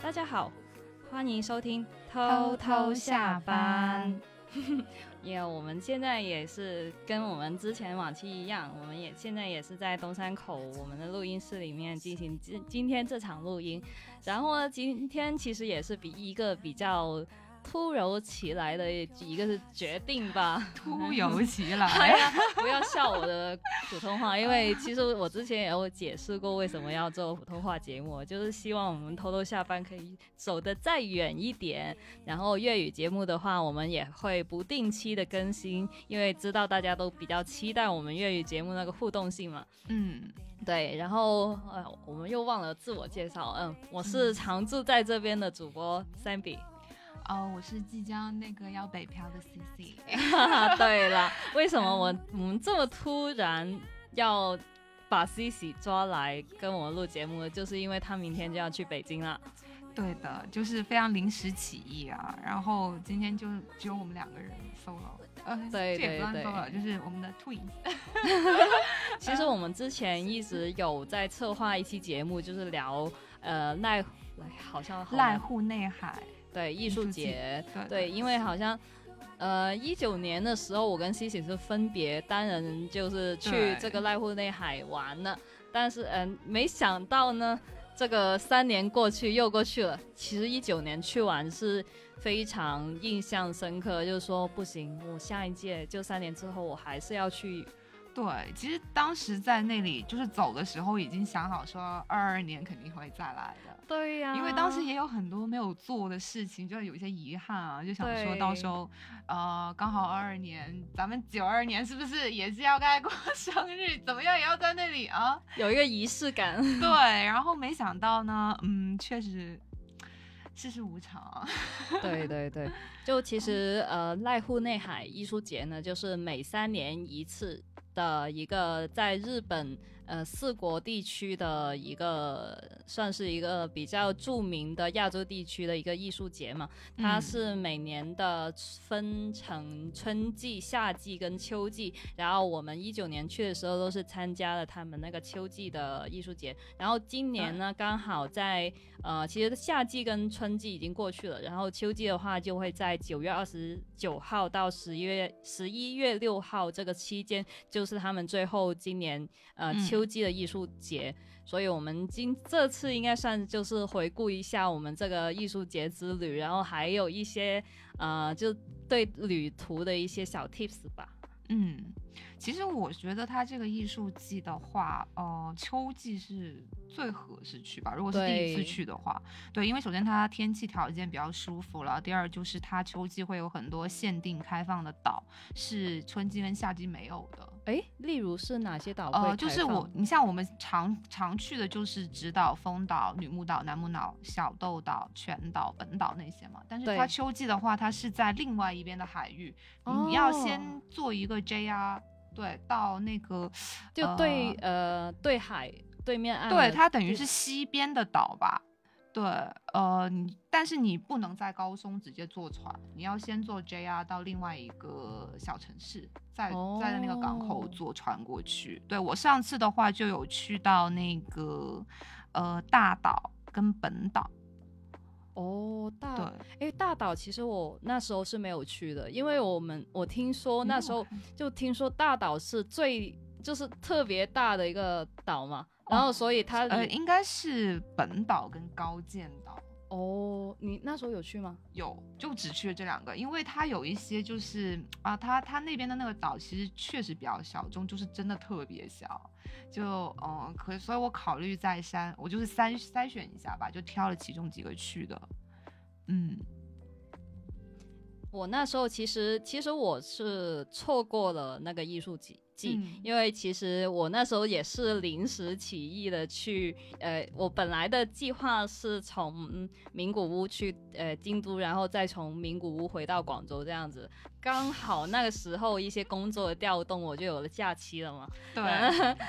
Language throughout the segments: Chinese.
大家好，欢迎收听偷偷下班。因为，我们现在也是跟我们之前往期一样，我们也现在也是在东山口我们的录音室里面进行今今天这场录音。然后呢，今天其实也是比一个比较。突如其来的一个是决定吧，突如其来，不要笑我的普通话，因为其实我之前也有解释过为什么要做普通话节目，就是希望我们偷偷下班可以走得再远一点。然后粤语节目的话，我们也会不定期的更新，因为知道大家都比较期待我们粤语节目那个互动性嘛。嗯，对。然后呃，我们又忘了自我介绍，嗯，我是常住在这边的主播 Sammy。哦，我是即将那个要北漂的 C C。对了，为什么我我们这么突然要把 C C 抓来跟我们录节目呢？就是因为他明天就要去北京了。对的，就是非常临时起意啊。然后今天就只有我们两个人 solo。呃，对对对，就是我们的 twins。其实我们之前一直有在策划一期节目，就是聊呃奈，好像濑户内海。对艺术节，对，因为好像，呃，一九年的时候，我跟西西是分别单人就是去这个濑户内海玩了，但是嗯，没想到呢，这个三年过去又过去了，其实一九年去玩是非常印象深刻，就是说不行，我下一届就三年之后我还是要去。对，其实当时在那里就是走的时候已经想好说二二年肯定会再来的。对呀，因为当时也有很多没有做的事情，就有一些遗憾啊，就想说到时候，呃，刚好二二年，咱们九二年是不是也是要该过 生日？怎么样也要在那里啊，有一个仪式感。对，然后没想到呢，嗯，确实世事无常。对对对，就其实呃，濑户内海艺术节呢，就是每三年一次。的一个在日本呃四国地区的一个算是一个比较著名的亚洲地区的一个艺术节嘛，它是每年的分成春季、夏季跟秋季，然后我们一九年去的时候都是参加了他们那个秋季的艺术节，然后今年呢刚好在呃其实夏季跟春季已经过去了，然后秋季的话就会在九月二十九号到十月十一月六号这个期间就。就是他们最后今年呃秋季的艺术节，所以我们今这次应该算就是回顾一下我们这个艺术节之旅，然后还有一些呃就对旅途的一些小 tips 吧。嗯，其实我觉得它这个艺术季的话，呃，秋季是最合适去吧。如果是第一次去的话，对，因为首先它天气条件比较舒服了，第二就是它秋季会有很多限定开放的岛，是春季跟夏季没有的。哎，例如是哪些岛？呃，就是我，你像我们常常去的就是直岛、丰岛、女木岛、男木岛、小豆岛、全岛、本岛那些嘛。但是它秋季的话，它是在另外一边的海域，你要先做一个 JR，对，到那个就对呃对海对面岸，对，它等于是西边的岛吧。对，呃，你但是你不能在高松直接坐船，你要先坐 JR 到另外一个小城市，再在那个港口坐船过去。对我上次的话就有去到那个呃大岛跟本岛。哦，大，哎，大岛其实我那时候是没有去的，因为我们我听说那时候就听说大岛是最就是特别大的一个岛嘛。然后，所以它呃，应该是本岛跟高见岛哦。你那时候有去吗？有，就只去了这两个，因为它有一些就是啊，它它那边的那个岛其实确实比较小众，就是真的特别小。就嗯，可所以我考虑再三，我就是筛筛选一下吧，就挑了其中几个去的。嗯，我那时候其实其实我是错过了那个艺术节。记，因为其实我那时候也是临时起意的去，呃，我本来的计划是从名古屋去呃京都，然后再从名古屋回到广州这样子。刚好那个时候一些工作的调动，我就有了假期了嘛。对，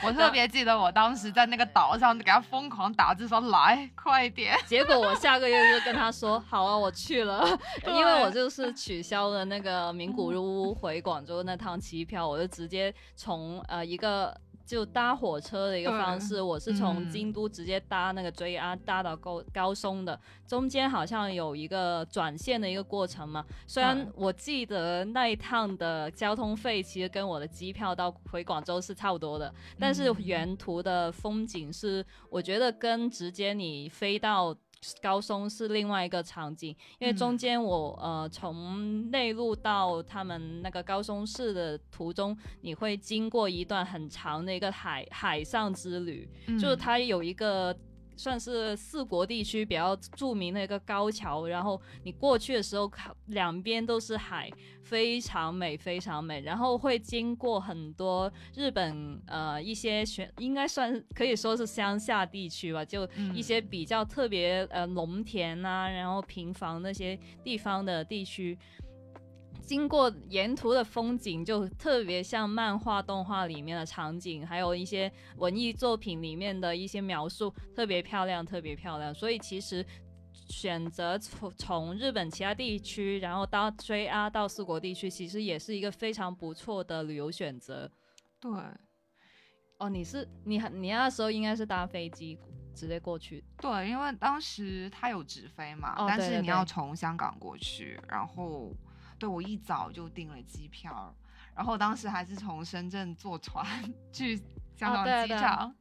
我 特别记得我当时在那个岛上给他疯狂打字说来快点，结果我下个月就跟他说好啊，我去了，因为我就是取消了那个名古屋回广州那趟机票，我就直接从呃一个。就搭火车的一个方式，我是从京都直接搭那个 JR 搭到高高松的，中间好像有一个转线的一个过程嘛。虽然我记得那一趟的交通费其实跟我的机票到回广州是差不多的，但是沿途的风景是我觉得跟直接你飞到。高松是另外一个场景，因为中间我呃从内陆到他们那个高松市的途中，你会经过一段很长的一个海海上之旅，就是它有一个。算是四国地区比较著名的一个高桥，然后你过去的时候看，两边都是海，非常美，非常美。然后会经过很多日本呃一些选，应该算可以说是乡下地区吧，就一些比较特别呃农田啊，然后平房那些地方的地区。经过沿途的风景，就特别像漫画、动画里面的场景，还有一些文艺作品里面的一些描述，特别漂亮，特别漂亮。所以其实选择从从日本其他地区，然后到 JR 到四国地区，其实也是一个非常不错的旅游选择。对，哦，你是你你那时候应该是搭飞机直接过去。对，因为当时它有直飞嘛，但是你要从香港过去，然后。对，我一早就订了机票，然后当时还是从深圳坐船 去香港机场，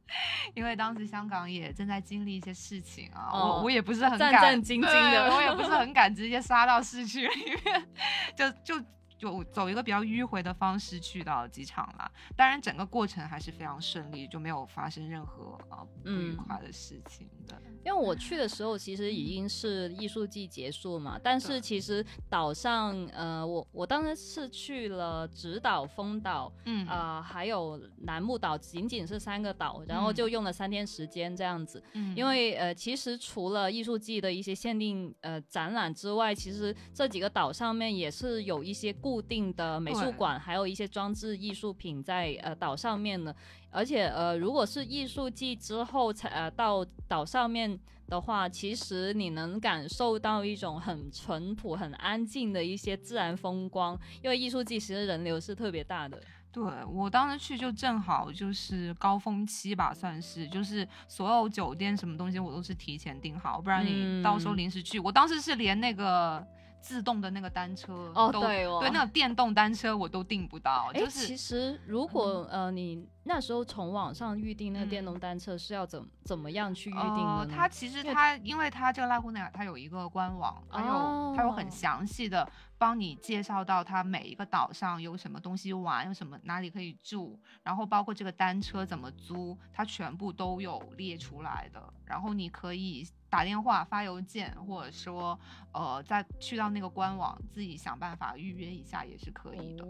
因为当时香港也正在经历一些事情啊，我我也不是很战战兢兢的，我也不是很敢直接杀到市区里面，就就。就走一个比较迂回的方式去到机场了，当然整个过程还是非常顺利，就没有发生任何啊不愉快的事情的。因为我去的时候其实已经是艺术季结束嘛，但是其实岛上呃，我我当时是去了直岛、丰岛，嗯。啊，还有楠木岛，仅仅是三个岛，然后就用了三天时间这样子。嗯，因为呃，其实除了艺术季的一些限定呃展览之外，其实这几个岛上面也是有一些固固定的美术馆，还有一些装置艺术品在呃岛上面呢。而且呃，如果是艺术季之后才呃到岛上面的话，其实你能感受到一种很淳朴、很安静的一些自然风光。因为艺术季其实人流是特别大的。对我当时去就正好就是高峰期吧，算是就是所有酒店什么东西我都是提前订好，不然你到时候临时去。我当时是连那个。自动的那个单车哦，对哦，对，那个电动单车我都订不到。哎，其实如果呃你那时候从网上预定那个电动单车是要怎怎么样去预定呢？它其实它因为它这个拉库内尔它有一个官网，它有它有很详细的帮你介绍到它每一个岛上有什么东西玩，有什么哪里可以住，然后包括这个单车怎么租，它全部都有列出来的。然后你可以。打电话、发邮件，或者说，呃，再去到那个官网自己想办法预约一下也是可以的。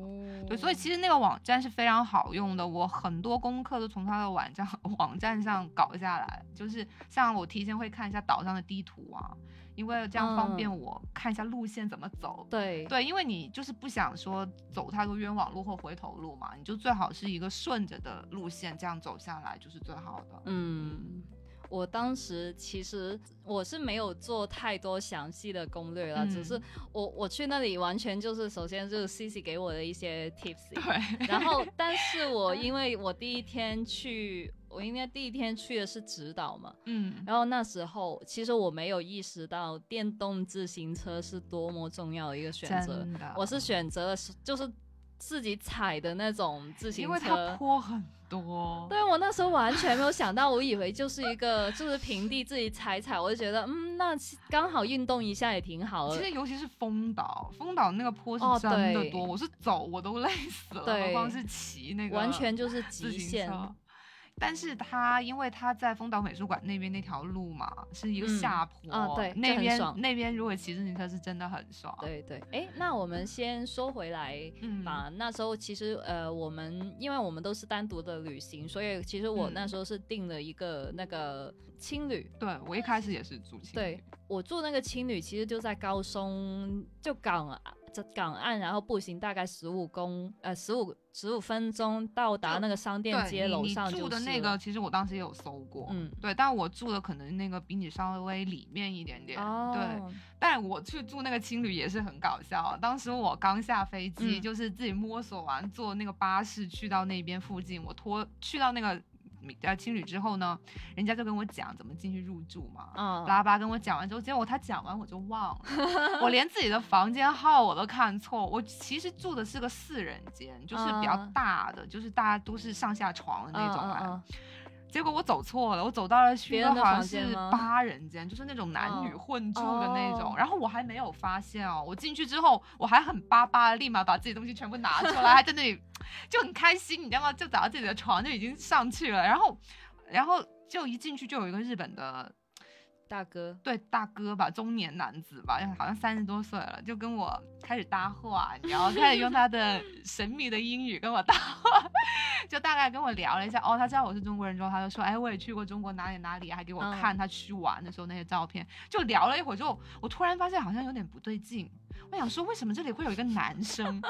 对，所以其实那个网站是非常好用的，我很多功课都从他的网站 网站上搞下来。就是像我提前会看一下岛上的地图啊，因为这样方便我看一下路线怎么走。对对，因为你就是不想说走太多冤枉路或回头路嘛，你就最好是一个顺着的路线，这样走下来就是最好的。嗯。我当时其实我是没有做太多详细的攻略了，只是我我去那里完全就是首先就是 C C 给我的一些 tips，对，然后 但是我因为我第一天去，我应该第一天去的是直岛嘛，嗯，然后那时候其实我没有意识到电动自行车是多么重要的一个选择，我是选择了是就是自己踩的那种自行车，因为它坡很。多，对我那时候完全没有想到，我以为就是一个就是平地自己踩踩，我就觉得嗯，那刚好运动一下也挺好的。其实尤其是风岛，风岛那个坡是真的多，我是走我都累死了，何况是骑那个完全就是极限。但是他因为他在丰岛美术馆那边那条路嘛，是一个嗯下坡，啊对那边爽那边如果骑自行车是真的很爽。对对，哎，那我们先说回来嗯吧。那时候其实呃，我们因为我们都是单独的旅行，所以其实我嗯那时候是订了一个那个青旅。对我一开始也是住青对旅，我住那个青旅，其实就在高松，就港啊这港岸，然后步行大概十五公呃十五十五分钟到达那个商店街楼上就是住的那个，其实我当时也有搜过，嗯对，但我住的可能那个比你稍微里面一点点，哦对。但我去住那个青旅也是很搞笑，当时我刚下飞机，嗯就是自己摸索完坐那个巴士去到那边附近，我拖去到那个呃青旅之后呢，人家就跟我讲怎么进去入住嘛。嗯巴拉巴跟我讲完之后，结果他讲完我就忘了，我连自己的房间号我都看错。我其实住的是个四人间，就是比较嗯大的，就是大家都是上下床的那种啊。嗯嗯结果我走错了，我走到了去的一个好像是八人间，就是那种男女哦混住的那种。哦然后我还没有发现哦，我进去之后我还很巴巴的，立马把自己东西全部拿出来，还在那里就很开心，你知道吗？就找到自己的床就已经上去了，然后然后就一进去就有一个日本的大哥，对大哥吧，中年男子吧，好像三十多岁了，就跟我开始搭话，你知道，开始用他的神秘的英语跟我搭话，就大概跟我聊了一下。哦，他知道我是中国人之后，他就说，哎，我也去过中国哪里哪里，还给我嗯看他去玩的时候那些照片。就聊了一会儿之后，我突然发现好像有点不对劲，我想说，为什么这里会有一个男生？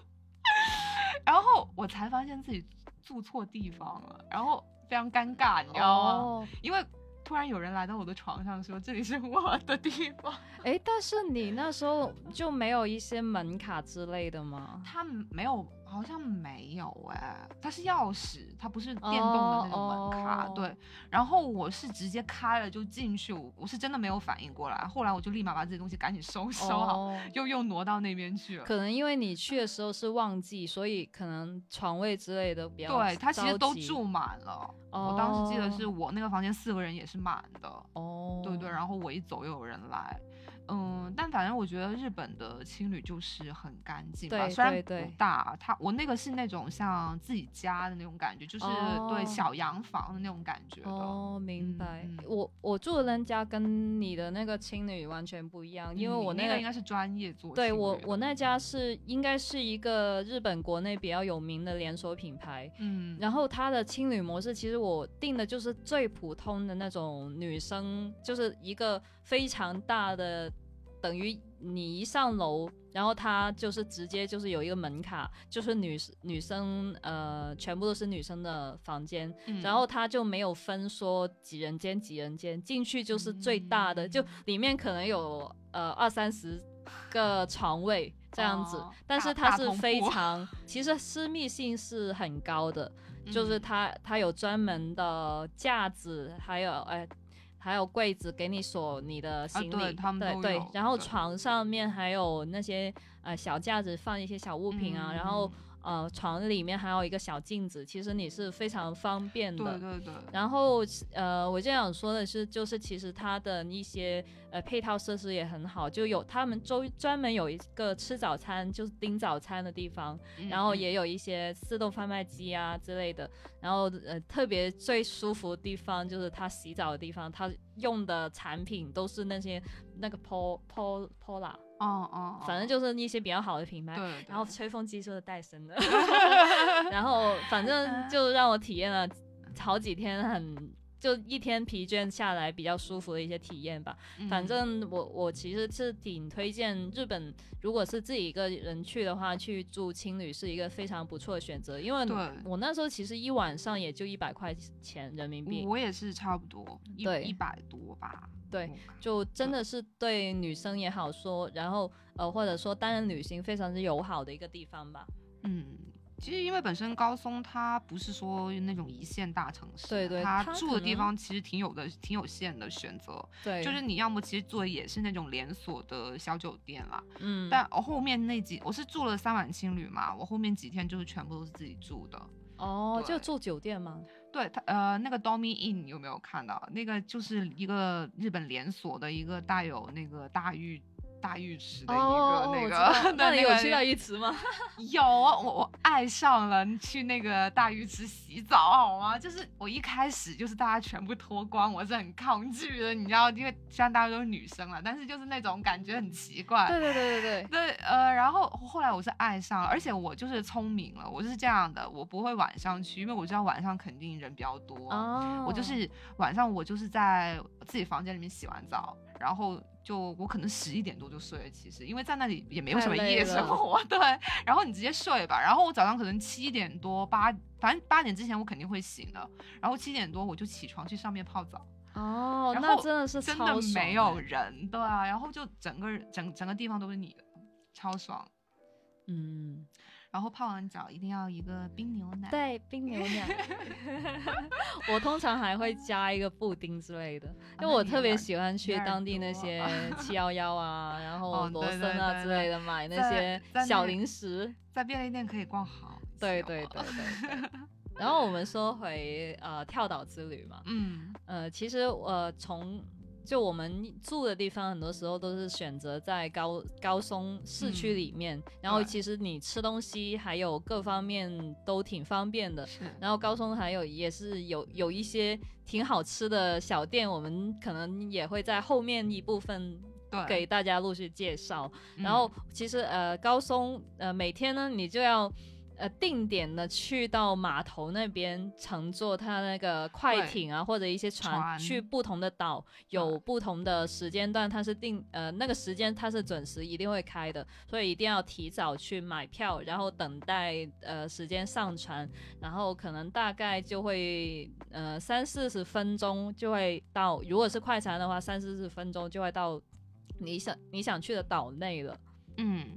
然后我才发现自己住错地方了，然后非常尴尬，你知道吗？哦，因为突然有人来到我的床上说这里是我的地方，哎，但是你那时候就没有一些门卡之类的吗？他没有，好像没有哎、它是钥匙，它不是电动的那种门卡，对。然后我是直接开了就进去，我我是真的没有反应过来，后来我就立马把这些东西赶紧收收好，哦又又挪到那边去了。可能因为你去的时候是旺季，所以可能床位之类的比较对，它其实都住满了。我当时记得是我那个房间四个人也是满的，哦，对对，然后我一走又有人来，嗯，但反正我觉得日本的青旅就是很干净吧，对虽然不大，它我那个是那种像自己家的那种感觉，就是、哦对小洋房的那种感觉的。哦，明白。我我住的那家跟你的那个青旅完全不一样，因为我那个应该是专业做对我我那家是应该是一个日本国内比较有名的连锁品牌。嗯，然后它的青旅模式，其实我定的就是最普通的那种女生，就是一个非常大的，等于你一上楼，然后它就是直接就是有一个门卡，就是女女生呃全部都是女生的房间，嗯。然后它就没有分说几人间几人间，进去就是最大的，就嗯。里面可能有呃二三十个床位 这样子，哦。但是它是非 常，其实私密性是很高的，就是嗯它它有专门的架子，还有哎。还有柜子给你锁你的行李，啊对对然后床上面还有那些呃小架子放一些小物品啊，然后嗯呃床里面还有一个小镜子，其实你是非常方便的。对对对，然后呃，我就想说的是，就是其实它的一些呃配套设施也很好，就有他们周专门有一个吃早餐，就是订早餐的地方，然后嗯也有一些自动贩卖机啊之类的。然后呃，特别最舒服的地方就是他洗澡的地方，他用的产品都是那些那个 Po Po Pola，哦哦，反正就是一些比较好的品牌。对，然后吹风机就是戴森的 然后反正就让我体验了好几天很。就一天疲倦下来比较舒服的一些体验吧。嗯反正我我其实是挺推荐日本，如果是自己一个人去的话，去住青旅是一个非常不错的选择。因为我那时候其实一晚上也就一百块钱人民币，我也是差不多一对一百多吧，对就真的是对女生也好说，然后呃或者说单人旅行非常之友好的一个地方吧。嗯，其实因为本身高松它不是说那种一线大城市，对对它住的地方其实挺有的，挺有限的选择。对，就是你要么其实住的也是那种连锁的小酒店啦，嗯，但我后面那几我是住了三晚青旅嘛，我后面几天就是全部都是自己住的。哦，就住酒店吗？对它呃那个 Domi Inn 有没有看到？那个就是一个日本连锁的一个带有那个大浴大浴池的一个那个，那你 有去大浴池吗？有啊，我我爱上了去那个大浴池洗澡，好吗？就是我一开始就是大家全部脱光，我是很抗拒的，你知道，因为虽然大家都是女生了，但是就是那种感觉很奇怪。对对对对对对，呃，然后后来我是爱上了，而且我就是聪明了，我是这样的，我不会晚上去，因为我知道晚上肯定人比较多。哦。我就是晚上我就是在自己房间里面洗完澡，然后。就我可能十一点多就睡了，其实因为在那里也没有什么夜生活，对。然后你直接睡吧，然后我早上可能七点多八，反正八点之前我肯定会醒的。然后七点多我就起床去上面泡澡。哦，那真的是真的没有人，对啊。然后就整个整整个地方都是你的，超爽。嗯。然后泡完澡一定要一个冰牛奶，对，冰牛奶。我通常还会加一个布丁之类的，因为我特别喜欢去当地那些七幺幺啊，然后罗森啊之类的买那些小零食，在便利店可以逛好。对对对对。然后我们说回呃跳岛之旅嘛，嗯呃，其实呃从。就我们住的地方，很多时候都是选择在高高松市区里面，然后其实你吃东西还有各方面都挺方便的。然后高松还有也是有有一些挺好吃的小店，我们可能也会在后面一部分给大家陆续介绍。然后其实呃高松呃每天呢你就要。呃，定点的去到码头那边乘坐它那个快艇啊，或者一些船去不同的岛，有不同的时间段，它是定呃那个时间它是准时一定会开的，所以一定要提早去买票，然后等待呃时间上船，然后可能大概就会呃三四十分钟就会到，如果是快船的话，三四十分钟就会到你想你想去的岛内了，嗯。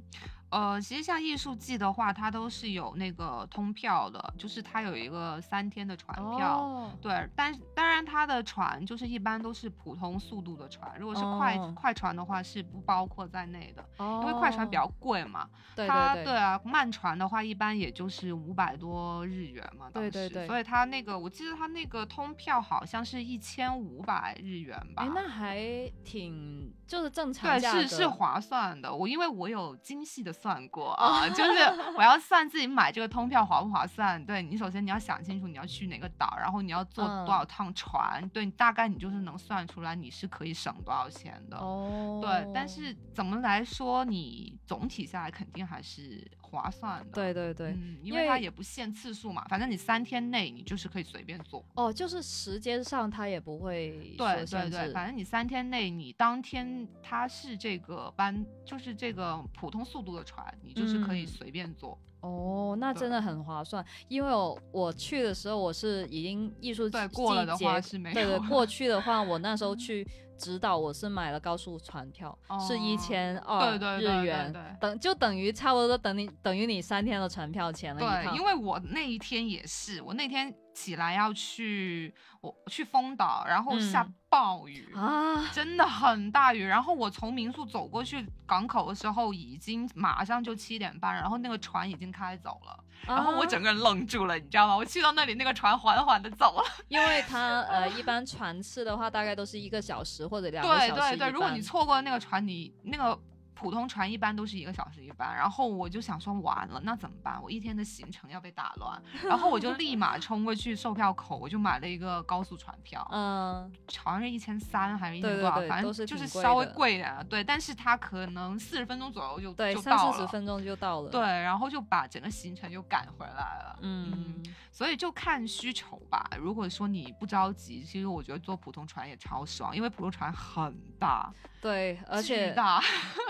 呃，其实像艺术季的话，它都是有那个通票的，就是它有一个三天的船票。对，但当然它的船就是一般都是普通速度的船，如果是快快船的话是不包括在内的，因为快船比较贵嘛。对对对啊，慢船的话一般也就是五百多日元嘛，对对对。所以它那个我记得它那个通票好像是一千五百日元吧。哎，那还挺就是正常对，是是划算的。我因为我有精细的。算过 啊，就是我要算自己买这个通票划不划算。对你，首先你要想清楚你要去哪个岛，然后你要坐多少趟船，对你大概你就是能算出来你是可以省多少钱的。哦，对，但是怎么来说，你总体下来肯定还是划算的。对对对，因为它也不限次数嘛，反正你三天内你就是可以随便坐。哦，就是时间上它也不会对对对，反正你三天内你当天它是这个班，就是这个普通速度的。船，你就是可以随便坐哦，那真的很划算。因为我我去的时候，我是已经艺术季过了的话是没有。对对，过去的话，我那时候 去指导，我是买了高速船票，是一千二日元，等就等于差不多等你等于你三天的船票钱了。对，因为我那一天也是，我那天。起来要去我去丰岛，然后下暴雨啊，真的很大雨。然后我从民宿走过去港口的时候，已经马上就七点半，然后那个船已经开走了，然后我整个人愣住了，你知道吗？我去到那里，那个船缓缓的走了，因为它呃一般船次的话，大概都是一个小时或者两个小时。对对对，如果你错过了那个船，你那个。普通船一般都是一个小时一班，然后我就想说完了，那怎么办？我一天的行程要被打乱，然后我就立马冲过去售票口，我就买了一个高速船票，嗯，好像是一千三还是一千多少，反正就是稍微贵一点，对，但是它可能四十分钟左右就对，三四十分钟就到了，对，然后就把整个行程就赶回来了，嗯，所以就看需求吧。如果说你不着急，其实我觉得坐普通船也超爽，因为普通船很大。对，而且大，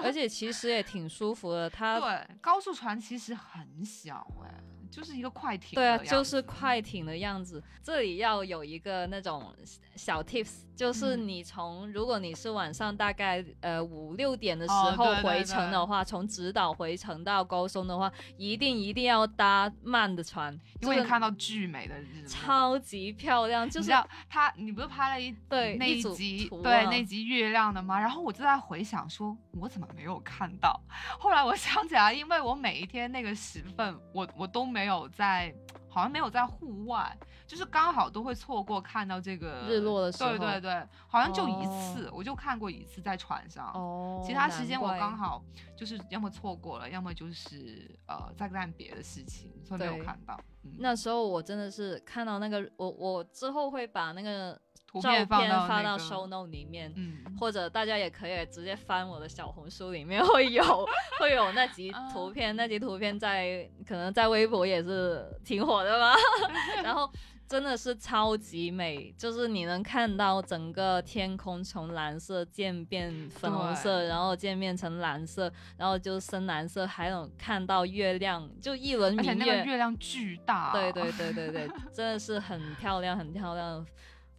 而且其实也挺舒服的。它对高速船其实很小哎，就是一个快艇。对啊，就是快艇的样子。这里要有一个那种小 tips。就是你从，如果你是晚上大概呃五六点的时候回程的话，从直岛回程到高松的话，一定一定要搭慢的船，因为看到巨美的日，超级漂亮。就是他，你不是拍了一对那一集对那集月亮的吗？然后我就在回想，说我怎么没有看到？后来我想起来，因为我每一天那个时分，我我都没有在。好像没有在户外，就是刚好都会错过看到这个日落的时候。对对对，好像就一次，我就看过一次在船上。哦，其他时间我刚好就是要么错过了，要么就是呃在干别的事情，所以没有看到。那时候我真的是看到那个，我我之后会把那个。照片发到 show note 里面，或者大家也可以直接翻我的小红书里面 会有会有那集图片，那集图片在可能在微博也是挺火的吧。然后真的是超级美，就是你能看到整个天空从蓝色渐变粉红色，然后渐变成蓝色，然后就深蓝色，还有看到月亮，就一轮明月，那个月亮巨大，对对对对对，真的是很漂亮很漂亮。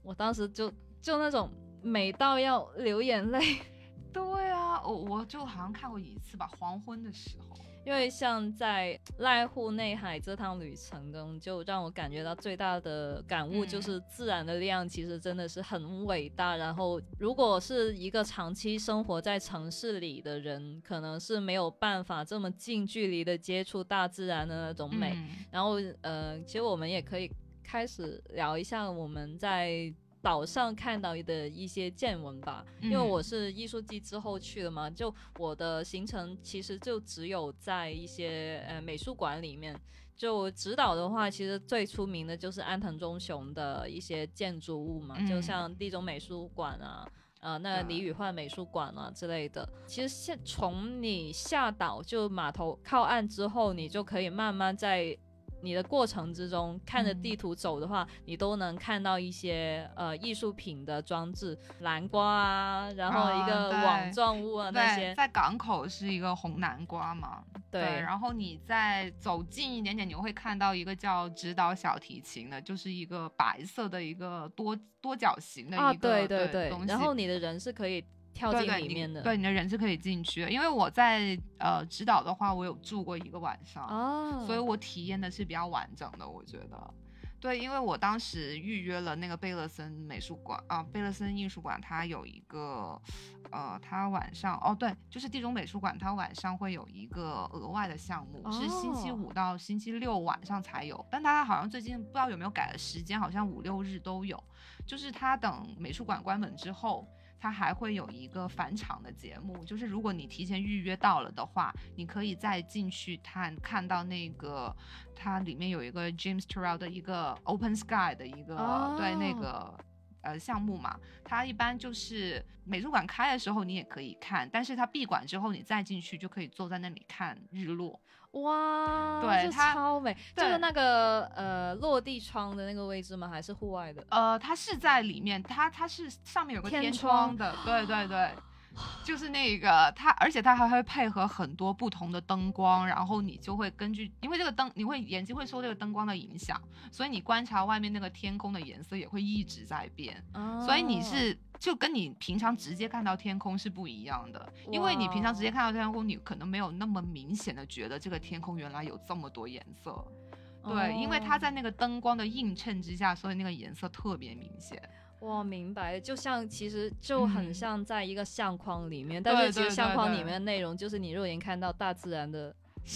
我当时就就那种美到要流眼泪，对啊，我我就好像看过一次吧，黄昏的时候。因为像在濑户内海这趟旅程中，就让我感觉到最大的感悟就是自然的力量其实真的是很伟大。然后，如果是一个长期生活在城市里的人，可能是没有办法这么近距离的接触大自然的那种美。然后，呃，其实我们也可以。开始聊一下我们在岛上看到的一些见闻吧，因为我是艺术季之后去的嘛，就我的行程其实就只有在一些呃美术馆里面。就指导的话，其实最出名的就是安藤忠雄的一些建筑物嘛，就像地中美术馆啊，呃，那李宇焕美术馆啊之类的。其实现从你下岛就码头靠岸之后，你就可以慢慢在。你的过程之中，看着地图走的话，你都能看到一些呃艺术品的装置，南瓜啊，然后一个网状物啊那些。在港口是一个红南瓜嘛？对。然后你再走近一点点，你会看到一个叫指导小提琴的，就是一个白色的一个多多角形的一个对对对。然后你的人是可以。跳进里面的，对你的人是可以进去的，因为我在呃指导的话，我有住过一个晚上，哦，所以我体验的是比较完整的，我觉得，对，因为我当时预约了那个贝勒森美术馆啊，贝勒森艺术馆，它有一个，呃，它晚上哦，对，就是地中美术馆，它晚上会有一个额外的项目，是星期五到星期六晚上才有，但它好像最近不知道有没有改了时间，好像五六日都有，就是它等美术馆关门之后。它还会有一个返场的节目，就是如果你提前预约到了的话，你可以再进去看，看到那个它里面有一个 James Turrell 的一个 Open Sky 的一个对那个呃项目嘛。它一般就是美术馆开的时候你也可以看，但是它闭馆之后你再进去就可以坐在那里看日落。哇，对，它超美，就是那个呃落地窗的那个位置吗？还是户外的？呃，它是在里面，它它是上面有个天窗的，对对对。就是那个它，而且它还会配合很多不同的灯光，然后你就会根据，因为这个灯，你会眼睛会受这个灯光的影响，所以你观察外面那个天空的颜色也会一直在变，所以你是就跟你平常直接看到天空是不一样的，因为你平常直接看到天空，你可能没有那么明显的觉得这个天空原来有这么多颜色，对，因为它在那个灯光的映衬之下，所以那个颜色特别明显。我，明白，就像其实就很像在一个相框里面，但是其实相框里。面的内容就是你肉眼看到大自然的。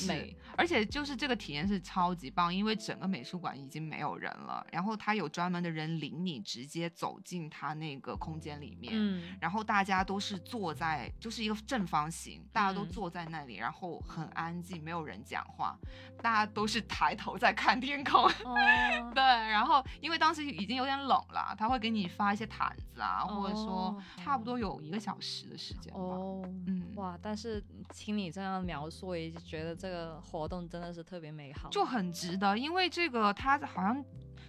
美，而且就是这个体验是超级棒，因为整个美术馆已经没有人了，然后他有专门的人领你直接走进他那个空间里面，嗯，然后大家都是坐在，就是一个正方形，大家都坐在那里，然后很安静，没有人讲话，大家都是抬头在看天空，对，然后因为当时已经有点冷了，他会给你发一些毯子啊，或者说差不多有一个小时的时间吧，嗯，哇，但是听你这样描述，也觉得。这个活动真的是特别美好，就很值得，因为这个它好像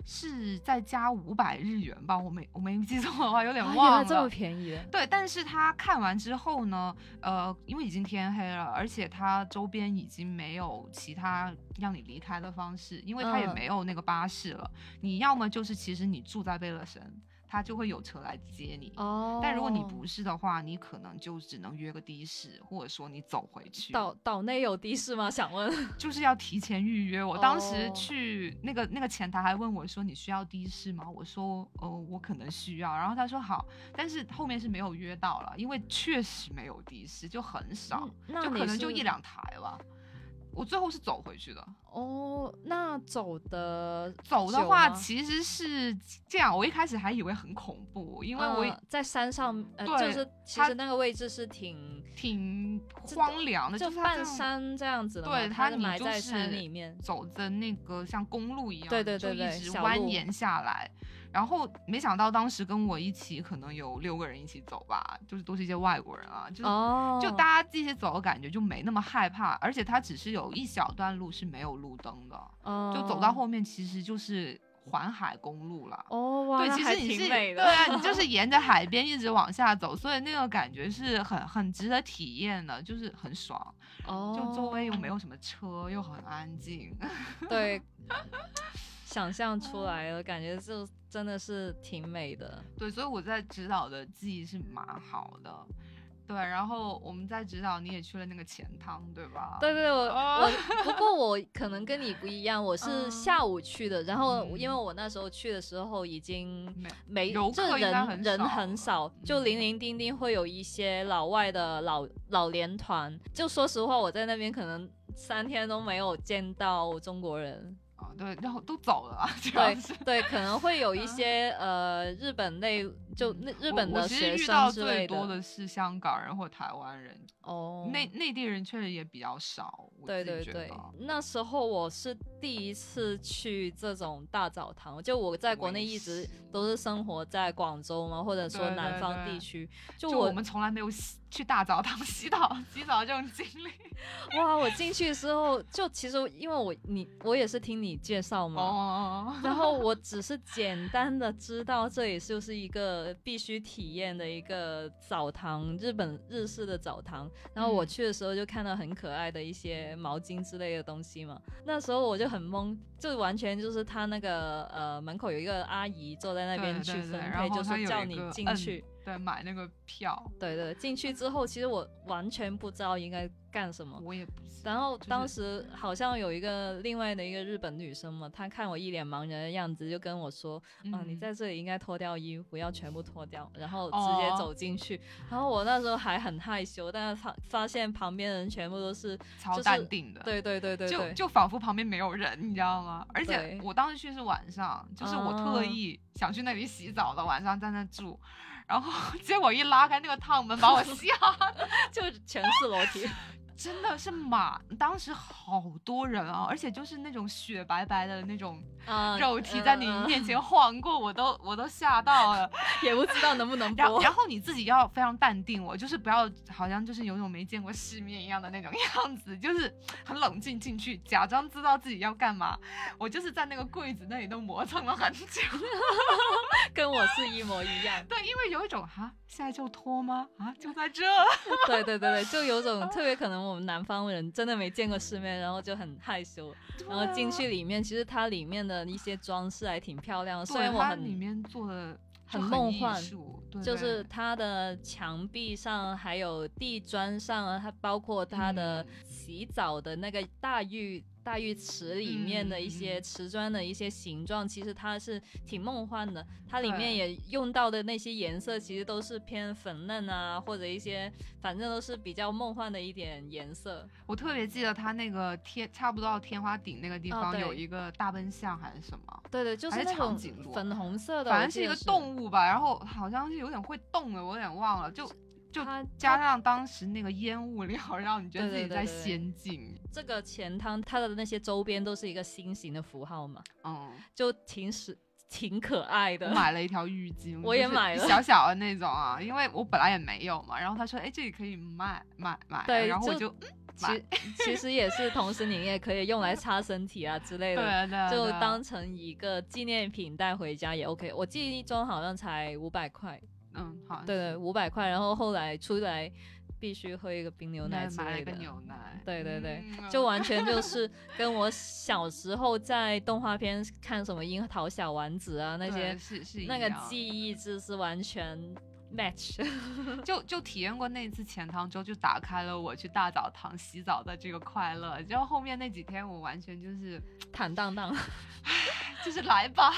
是再加五百日元吧，我没我没记错的话，有点忘了，这么便宜。对，但是他看完之后呢，呃，因为已经天黑了，而且它周边已经没有其他让你离开的方式，因为它也没有那个巴士了，你要么就是其实你住在贝勒森。他就会有车来接你，哦。但如果你不是的话，你可能就只能约个的士，或者说你走回去。岛岛内有的士吗？想问。就是要提前预约。我当时去那个那个前台还问我说：“你需要的士吗？”我说：“呃，我可能需要。”然后他说：“好。”但是后面是没有约到了，因为确实没有的士，就很少，就可能就一两台了。我最后是走回去的。哦，那走的走的话，其实是这样。我一开始还以为很恐怖，因为我在山上，呃，就是其实那个位置是挺挺荒凉的，就半山这样子的。对，它埋在山里面，走的那个像公路一样，对对对对，一直蜿蜒下来。然后没想到当时跟我一起可能有六个人一起走吧，就是都是一些外国人啊，就就大家一起走的感觉就没那么害怕，而且它只是有一小段路是没有路灯的，就走到后面其实就是环海公路了。哦，对，其实你是对啊，你就是沿着海边一直往下走，所以那个感觉是很很值得体验的，就是很爽。哦，就周围又没有什么车，又很安静。对。想象出来了，感觉就真的是挺美的。对，所以我在指导的记忆是蛮好的。对，然后我们在指导，你也去了那个钱汤，对吧？对对，我我不过我可能跟你不一样，我是下午去的。然后因为我那时候去的时候已经没这人人很少，就零零丁丁会有一些老外的老老年团。就说实话，我在那边可能三天都没有见到中国人。对，然后都走了。对对，可能会有一些呃日本内就那日本的学生之类的。多的是香港人或台湾人。哦，内内地人确实也比较少。对对对，那时候我是第一次去这种大澡堂。就我在国内一直都是生活在广州嘛，或者说南方地区。就我们从来没有去大澡堂 洗澡洗澡这种经历。哇，我进去的时候就其实因为我你我也是听你介绍嘛，哦，然后我只是简单的知道这里就是一个必须体验的一个澡堂，日本日式的澡堂。然后我去的时候就看到很可爱的一些毛巾之类的东西嘛，那时候我就很懵，就完全就是他那个呃门口有一个阿姨坐在那边去分配，就是叫你进去。对，买那个票。对对，进去之后，其实我完全不知道应该干什么。我也不知。然后当时好像有一个另外的一个日本女生嘛，她看我一脸茫然的样子，就跟我说：“嗯，你在这里应该脱掉衣服，要全部脱掉，然后直接走进去。”然后我那时候还很害羞，但是发发现旁边人全部都是超淡定的。对对对对，就就仿佛旁边没有人，你知道吗？而且我当时去是晚上，就是我特意想去那里洗澡的，晚上在那住。然后 结果一拉开那个趟门，把我吓，就全是裸体。真的是马，当时好多人啊，而且就是那种雪白白的那种肉体在你面前晃过，我都我都吓到了，也不知道能不能播。然后你自己要非常淡定，我就是不要好像就是有种没见过世面一样的那种 样子，就是很冷静进去，假装知道自己要干嘛。我就是在那个柜子那里都磨蹭了很久，跟我是一模一样。对，因为有一种哈，现在就脱吗？啊，就在这。对对对对，就有种特别可能。我们南方人真的没见过世面，然后就很害羞。然后进去里面，其实它里面的一些装饰还挺漂亮的。虽然我很里面做的很梦幻，就是它的墙壁上还有地砖上，它包括它的洗澡的那个大浴。大浴池里面的一些瓷砖的一些形状，其实它是挺梦幻的。它里面也用到的那些颜色，其实都是偏粉嫩啊，或者一些反正都是比较梦幻的一点颜色。我特别记得它那个天，差不多到天花顶那个地方有一个大笨象还是什么？对对，就是那种粉红色的，反正是一个动物吧。然后好像是有点会动的，我有点忘了。就就它加上当时那个烟雾料，让你觉得自己在仙境。这个钱汤它的那些周边都是一个心形的符号嘛，嗯，就挺是挺可爱的。我买了一条浴巾，我也买了小小的那种啊，因为我本来也没有嘛。然后他说，哎，这里可以买买买，对，然后我就其其实也是，同时你也可以用来擦身体啊之类的，对对就当成一个纪念品带回家也 OK。我记忆中好像才五百块。嗯，好，对对，五百块，然后后来出来必须喝一个冰牛奶之类的，牛奶，对对对，就完全就是 跟我小时候在动画片看什么樱桃小丸子啊那些，是是那个记忆。就是完全 match，就就体验过那次钱汤之后，就打开了我去大澡堂洗澡的这个快乐，然后后面那几天我完全就是坦荡荡，就是来吧，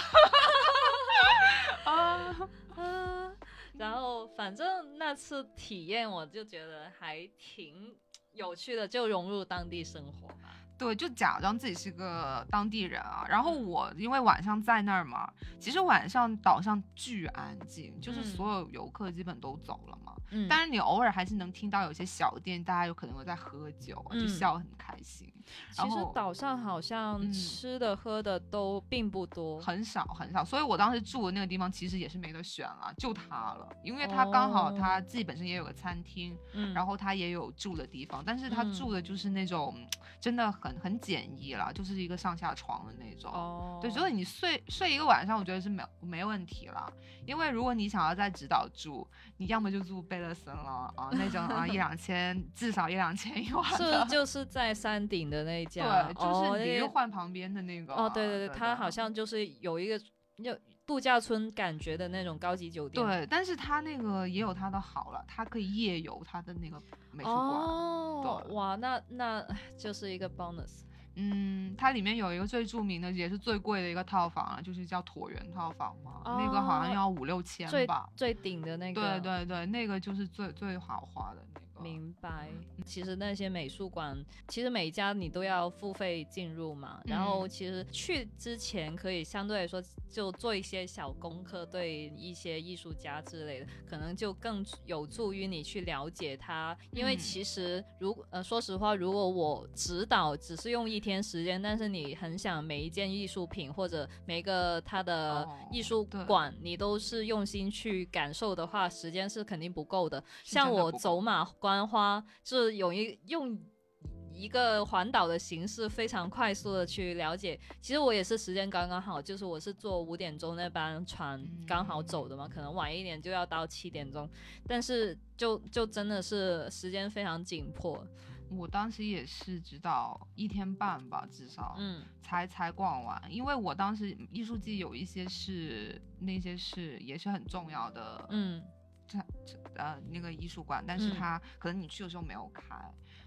啊。啊。然后反正那次体验，我就觉得还挺有趣的，就融入当地生活嘛。对，就假装自己是个当地人啊。然后我因为晚上在那儿嘛，其实晚上岛上巨安静，就是所有游客基本都走了嘛。嗯。但是你偶尔还是能听到有些小店，大家有可能会在喝酒，就笑很开心。其实岛上好像吃的喝的都并不多，很少很少。所以我当时住的那个地方其实也是没得选了，就它了，因为它刚好他自己本身也有个餐厅，然后他也有住的地方，但是他住的就是那种真的很很简易了，就是一个上下床的那种。哦，对，所以你睡睡一个晚上，我觉得是没没问题了。因为如果你想要在直岛住，你要么就住贝勒森了啊，那种啊一两千，至少一两千一晚。是就是在山顶的。那一家对，就是李玉焕旁边的那个哦，对对对，它好像就是有一个就度假村感觉的那种高级酒店。对，但是它那个也有它的好了，它可以夜游它的那个美术馆。哦，哇，那那就是一个 bonus。嗯，它里面有一个最著名的，也是最贵的一个套房啊，就是叫椭圆套房嘛，那个好像要五六千吧。最顶的那个。对对对，那个就是最最豪华的。明白，其实那些美术馆，其实每一家你都要付费进入嘛。然后其实去之前可以相对来说就做一些小功课，对一些艺术家之类的，可能就更有助于你去了解他。因为其实如呃说实话，如果我指导只是用一天时间，但是你很想每一件艺术品或者每个他的艺术馆，你都是用心去感受的话，时间是肯定不够的。像我走马。观花就是有一用一个环岛的形式，非常快速的去了解。其实我也是时间刚刚好，就是我是坐五点钟那班船刚好走的嘛，可能晚一点就要到七点钟，但是就就真的是时间非常紧迫。我当时也是直到一天半吧，至少嗯才才逛完，因为我当时艺术季有一些是那些是也是很重要的嗯。这呃那个艺术馆，但是它可能你去的时候没有开。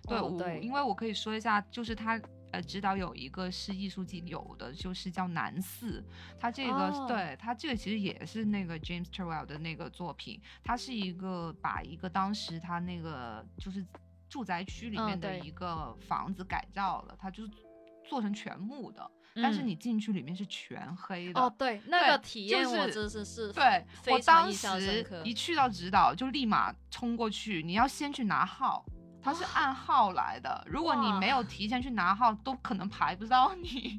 对，我因为我可以说一下，就是它呃指导有一个是艺术季有的，就是叫南寺。它这个对它这个其实也是那个 James Turrell 的那个作品。它是一个把一个当时他那个就是住宅区里面的一个房子改造了，它就是做成全木的。但是你进去里面是全黑的哦，对，那个体验我真是是，对我当时一去到指导就立马冲过去，你要先去拿号。它是按号来的，如果你没有提前去拿号，都可能排不到你。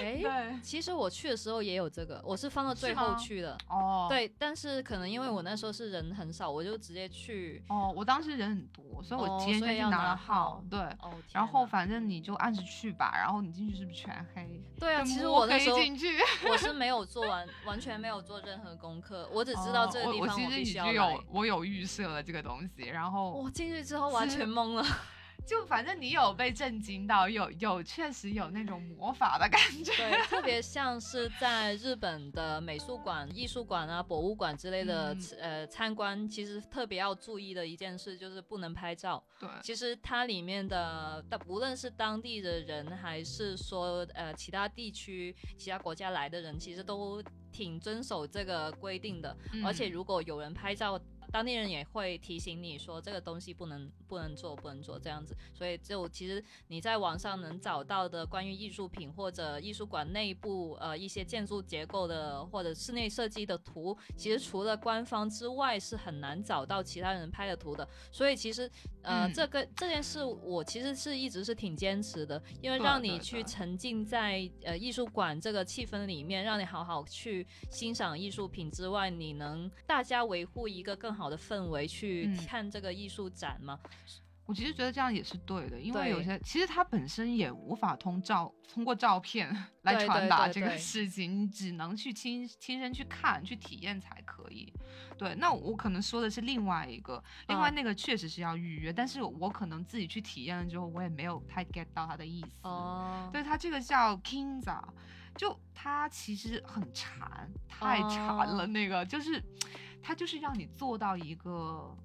哎，对，其实我去的时候也有这个，我是放到最后去的。哦，对，但是可能因为我那时候是人很少，我就直接去。哦，我当时人很多，所以我提前去拿了号。对，哦然后反正你就按时去吧，然后你进去是不是全黑？对啊，其实我那时候我是 没有做完，完全没有做任何功课，我只知道这个地方我必须要有，我有预设了这个东西，然后我进去之后完全。懵了，就反正你有被震惊到，有有确实有那种魔法的感觉，对，特别像是在日本的美术馆、艺术馆啊、博物馆之类的呃参观，其实特别要注意的一件事就是不能拍照。对，其实它里面的，无论是当地的人，还是说呃其他地区、其他国家来的人，其实都挺遵守这个规定的。而且如果有人拍照，当地人也会提醒你说这个东西不能不能做不能做这样子，所以就其实你在网上能找到的关于艺术品或者艺术馆内部呃一些建筑结构的或者室内设计的图，其实除了官方之外是很难找到其他人拍的图的。所以其实呃这个这件事我其实是一直是挺坚持的，因为让你去沉浸在呃艺术馆这个气氛里面，让你好好去欣赏艺术品之外，你能大家维护一个更好。好的氛围去看这个艺术展吗？我其实觉得这样也是对的，因为有些其实它本身也无法通照通过照片 来传达这个事情，你只能去亲亲身去看去体验才可以。对，那我可能说的是另外一个，另外那个确实是要预约，但是我可能自己去体验了之后，我也没有太 get 到它的意思。哦，对，它这个叫 Kinza，就它其实很馋，太馋了，那个就是。它就是让你坐到一个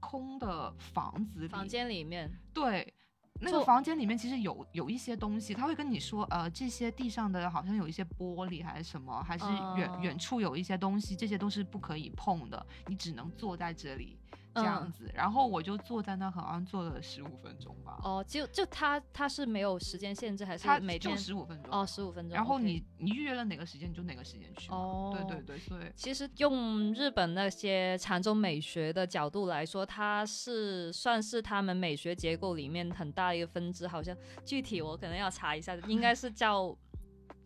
空的房子里，房间里面，对，那个房间里面其实有有一些东西，他会跟你说，呃，这些地上的好像有一些玻璃还是什么，还是远远处有一些东西，这些都是不可以碰的，你只能坐在这里。这样子，然后我就坐在那，好像坐了十五分钟吧。哦，就就他他是没有时间限制，还是每天十五分钟？哦，十五分钟。然后你你预约了哪个时间，你就哪个时间去。哦，对对对，所以其实用日本那些禅宗美学的角度来说，它是算是他们美学结构里面很大一个分支，好像具体我可能要查一下，应该是叫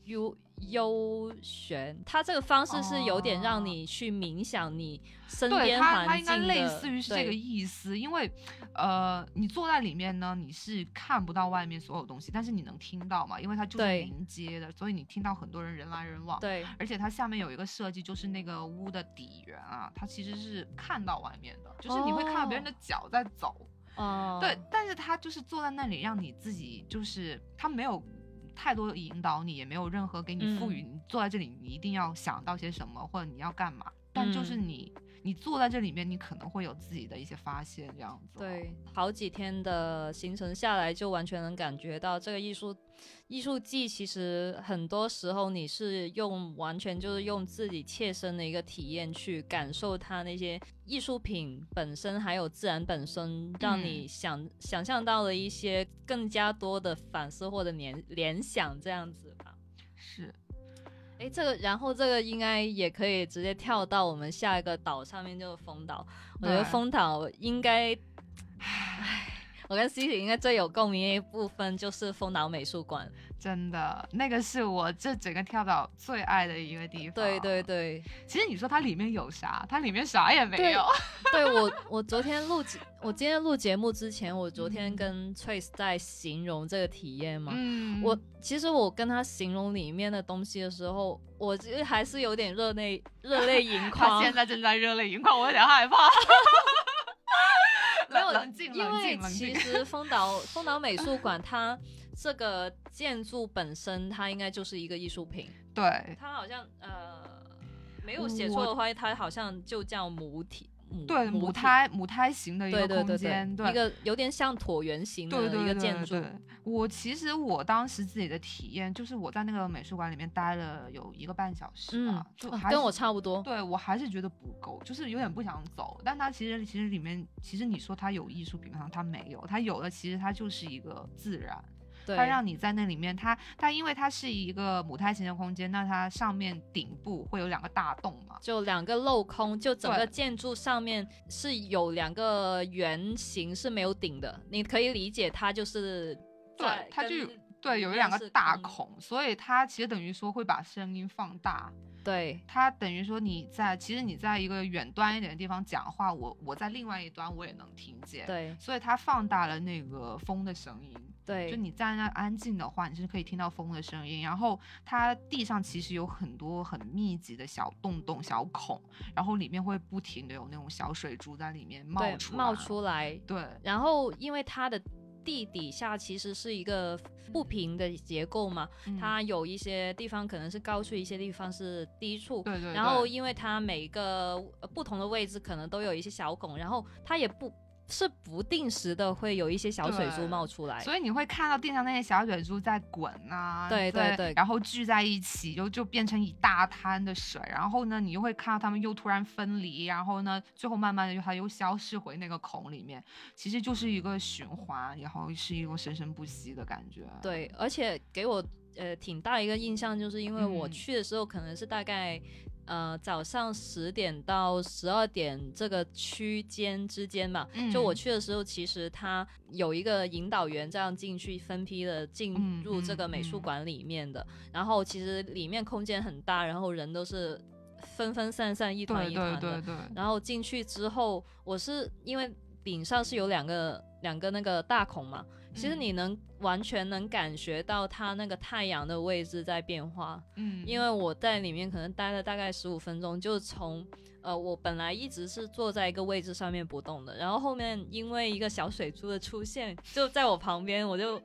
U。悠悬，它这个方式是有点让你去冥想你身边环境的，它应该类似于是这个意思。因为，呃，你坐在里面呢，你是看不到外面所有东西，但是你能听到嘛？因为它就是临街的，所以你听到很多人人来人往。对，而且它下面有一个设计，就是那个屋的底缘啊，它其实是看到外面的，就是你会看到别人的脚在走。哦。对，但是它就是坐在那里，让你自己就是它没有。太多引导你，也没有任何给你赋予。你坐在这里，你一定要想到些什么，或者你要干嘛？但就是你，你坐在这里面，你可能会有自己的一些发现，这样子。对，好几天的行程下来，就完全能感觉到这个艺术。艺术季其实很多时候你是用完全就是用自己切身的一个体验去感受它那些艺术品本身，还有自然本身，让你想想象到了一些更加多的反思或者联联想这样子吧。是，哎，这个然后这个应该也可以直接跳到我们下一个岛上面，就是丰岛。我觉得丰岛应该，唉。我跟 C T 应该最有共鸣的一部分就是丰岛美术馆，真的，那个是我这整个跳岛最爱的一个地方。对对对，其实你说它里面有啥？它里面啥也没有。对 我，我昨天录节，我今天录节目之前，我昨天跟 Trace 在形容这个体验嘛。嗯。我其实我跟他形容里面的东西的时候，我其实还是有点热泪热泪盈眶。他现在正在热泪盈眶，我有点害怕。没有，因为其实丰岛丰岛美术馆它这个建筑本身，它应该就是一个艺术品。对，它好像呃没有写错的话，它好像就叫母体。对母胎母胎型的一个空间，对一个有点像椭圆形的一个建筑。我其实我当时自己的体验就是我在那个美术馆里面待了有一个半小时吧，就跟我差不多。对我还是觉得不够，就是有点不想走。但它其实其实里面其实你说它有艺术品吗？它没有，它有的其实它就是一个自然。它让你在那里面，它它因为它是一个母胎型的空间，那它上面顶部会有两个大洞嘛，就两个镂空，就整个建筑上面是有两个圆形是没有顶的，你可以理解它就是对，它就对有两个大孔，所以它其实等于说会把声音放大。对，它等于说你在其实你在一个远端一点的地方讲话，我我在另外一端我也能听见。对，所以它放大了那个风的声音。对，就你在那安静的话，你是可以听到风的声音。然后它地上其实有很多很密集的小洞洞、小孔，然后里面会不停的有那种小水珠在里面冒出冒出来。对，然后因为它的地底下其实是一个不平的结构嘛，它有一些地方可能是高处，一些地方是低处。对对。然后因为它每个不同的位置可能都有一些小孔，然后它也不。是不定时的会有一些小水珠冒出来，所以你会看到地上那些小水珠在滚啊，对对对，然后聚在一起，就就变成一大滩的水，然后呢，你又会看到它们又突然分离，然后呢，最后慢慢的就它又消失回那个孔里面，其实就是一个循环，然后是一种生生不息的感觉。对，而且给我呃挺大一个印象，就是因为我去的时候可能是大概。呃，早上十点到十二点这个区间之间嘛，就我去的时候，其实他有一个引导员这样进去分批的进入这个美术馆里面的。然后其实里面空间很大，然后人都是分分散散，一团一团的。然后进去之后，我是因为顶上是有两个两个那个大孔嘛。其实你能完全能感觉到它那个太阳的位置在变化，嗯，因为我在里面可能待了大概十五分钟，就从呃我本来一直是坐在一个位置上面不动的，然后后面因为一个小水珠的出现，就在我旁边，我就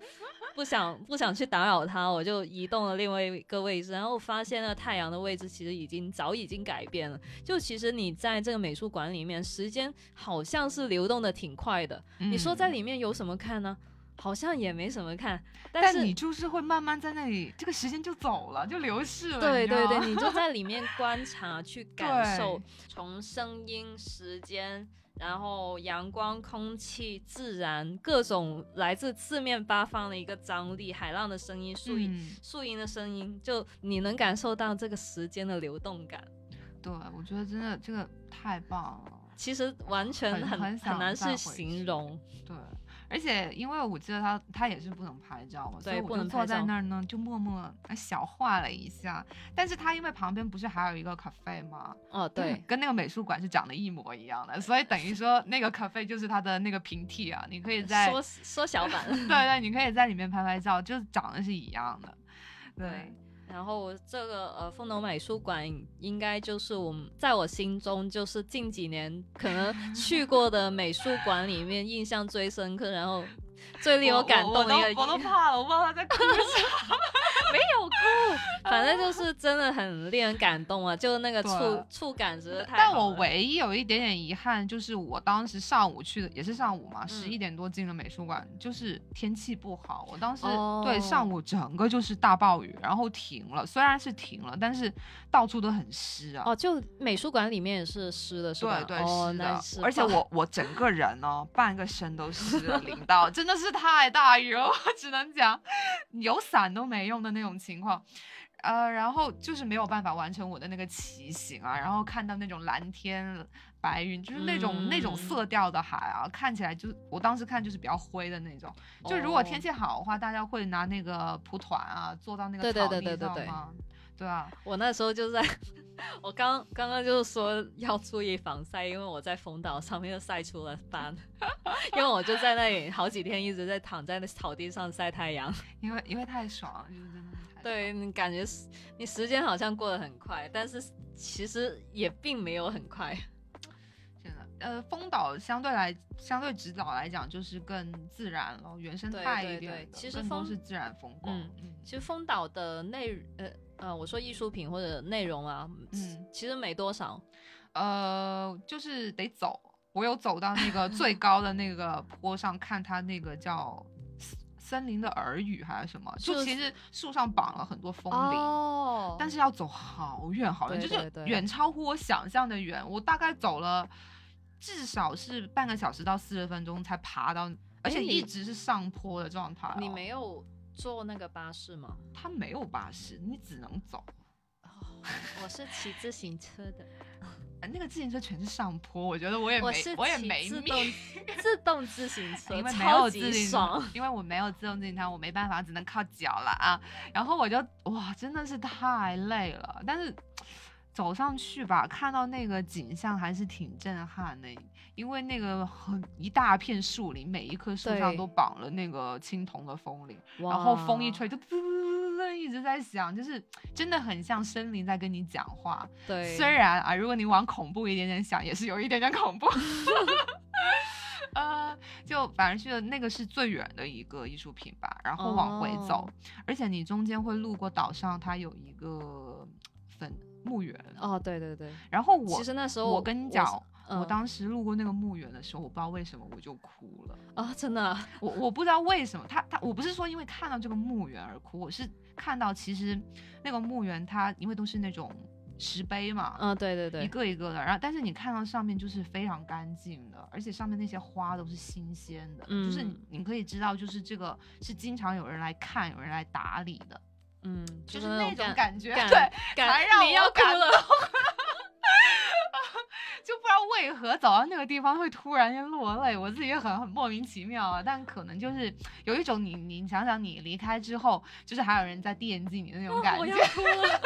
不想不想去打扰它，我就移动了另外一个位置，然后发现那太阳的位置其实已经早已经改变了，就其实你在这个美术馆里面，时间好像是流动的挺快的，你说在里面有什么看呢？好像也没什么看，但是你就是会慢慢在那里，这个时间就走了，就流逝了。对对对，你就在里面观察、去感受，从声音、时间，然后阳光、空气、自然各种来自四面八方的一个张力，海浪的声音、树荫、树荫的声音，就你能感受到这个时间的流动感。对，我觉得真的这个太棒了。其实完全很很难去形容。对。而且，因为我记得他他也是不能拍照嘛，所以我就坐在那儿呢，就默默小画了一下。但是他因为旁边不是还有一个咖啡吗？哦，对，跟那个美术馆是长得一模一样的，所以等于说那个咖啡就是他的那个平替啊，你可以在缩缩小版，对对，你可以在里面拍拍照，就长得是一样的，对。然后这个呃，丰农美术馆应该就是我们在我心中就是近几年可能去过的美术馆里面印象最深刻，然后最令我感动的一个。我都怕了，我不知道他在哭什么。没有哭，反正就是真的很令人感动啊！就是那个触触感真的太。但我唯一有一点点遗憾，就是我当时上午去的，也是上午嘛，十一点多进了美术馆，就是天气不好。我当时对上午整个就是大暴雨，然后停了，虽然是停了，但是到处都很湿啊。哦，就美术馆里面也是湿的，是吧？对对，湿的。而且我我整个人呢，半个身都湿了，淋到 真的是太大雨了，我只能讲，有伞都没用的。那种情况，呃，然后就是没有办法完成我的那个骑行啊，然后看到那种蓝天白云，就是那种那种色调的海啊，看起来就我当时看就是比较灰的那种。就如果天气好的话，大家会拿那个蒲团啊，坐到那个草地上吗？对啊，我那时候就在，我刚刚刚就是说要注意防晒，因为我在风岛上面又晒出了斑，因为我就在那里好几天一直在躺在那草地上晒太阳，因为因为太爽，就是真的。对你感觉你时间好像过得很快，但是其实也并没有很快。呃，风岛相对来相对直岛来讲就是更自然了，原生态一点，其实风是自然风光。嗯嗯，其实风岛的内呃。呃，我说艺术品或者内容啊，嗯，其实没多少，呃，就是得走。我有走到那个最高的那个 坡上，看它那个叫森林的耳语还是什么，就其实树上绑了很多风铃，哦，但是要走好远好远，就是远超乎我想象的远。我大概走了至少是半个小时到四十分钟才爬到，而且一直是上坡的状态。你没有。坐那个巴士吗？它没有巴士，你只能走。我是骑自行车的，那个自行车全是上坡，我觉得我也没，我也没自动 自动自行车，因为没有自行车，因为我没有自动自行车，我没办法，只能靠脚了啊。然后我就哇，真的是太累了，但是。走上去吧，看到那个景象还是挺震撼的，因为那个很一大片树林，每一棵树上都绑了那个青铜的风铃，然后风一吹就滋滋滋一直在响，就是真的很像森林在跟你讲话。对，虽然啊，如果你往恐怖一点点想，也是有一点点恐怖。呃，就反正去的那个是最远的一个艺术品吧，然后往回走，而且你中间会路过岛上，它有一个粉。墓园哦，对对对，然后我其实那时候我跟你讲，我当时路过那个墓园的时候，我不知道为什么我就哭了啊！真的，我我不知道为什么，他他我不是说因为看到这个墓园而哭，我是看到其实那个墓园它因为都是那种石碑嘛，嗯，对对对，一个一个的，然后但是你看到上面就是非常干净的，而且上面那些花都是新鲜的，就是你可以知道，就是这个是经常有人来看，有人来打理的。嗯，就是那种感觉，对，才让我感动。就不知道为何走到那个地方会突然间落泪，我自己也很很莫名其妙啊。但可能就是有一种你你想想你离开之后，就是还有人在惦记你的那种感觉。我 要哭了。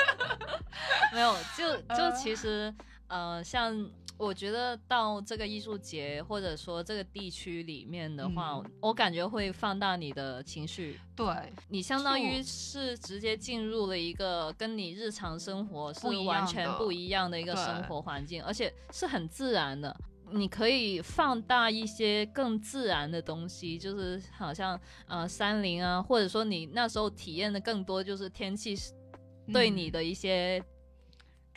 没有，就就其实呃像。我觉得到这个艺术节或者说这个地区里面的话，我感觉会放大你的情绪。对你相当于是直接进入了一个跟你日常生活是完全不一样的一个生活环境，而且是很自然的。你可以放大一些更自然的东西，就是好像呃山林啊，或者说你那时候体验的更多就是天气对你的一些。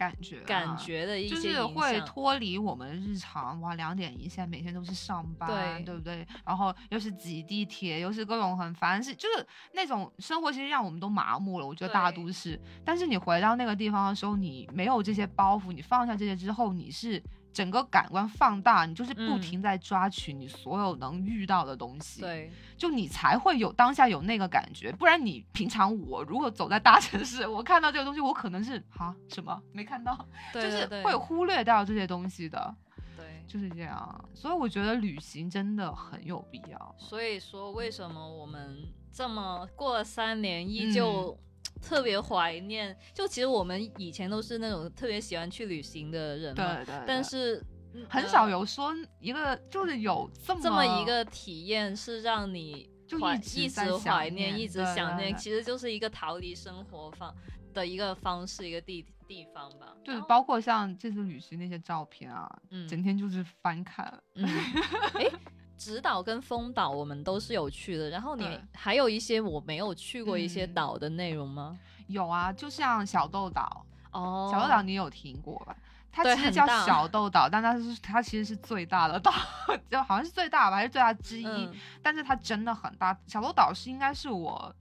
感觉感觉的一些就是会脱离我们日常哇，两点一线，每天都是上班，对不对？然后又是挤地铁，又是各种很烦是，就是那种生活，其实让我们都麻木了。我觉得大都市，但是你回到那个地方的时候，你没有这些包袱，你放下这些之后，你是整个感官放大，你就是不嗯停在抓取你所有能遇到的东西，，对，就你才会有当下有那个感觉。不然你平常我如果走在大城市，我看到这个东西，我可能是啊什么没看到，就是对对会忽略掉这些东西的，对。就是这样。所以我觉得旅行真的很有必要。所以说，为什么我们这么过了三年，依嗯旧特别怀念？就其实我们以前都是那种特别喜欢去旅行的人嘛，对对，但是嗯很少有说一个就是有这么这么一个体验是让你就一直一直怀念，一直想念，其实就是一个逃离生活方的一个方式，一个地地方吧。对，包括像这次旅行那些照片啊，嗯整天就是翻看。嗯，哎，直岛跟丰岛我们都是有去的，然后你还有一些我没有去过一些嗯岛的内容吗？有啊，就像小豆岛，哦，小豆岛你有听过吧？它其实叫小豆岛，但它是它其实是最大的岛，就好像是最大吧，还是最大之一。嗯但是它真的很大。小豆岛是应该是我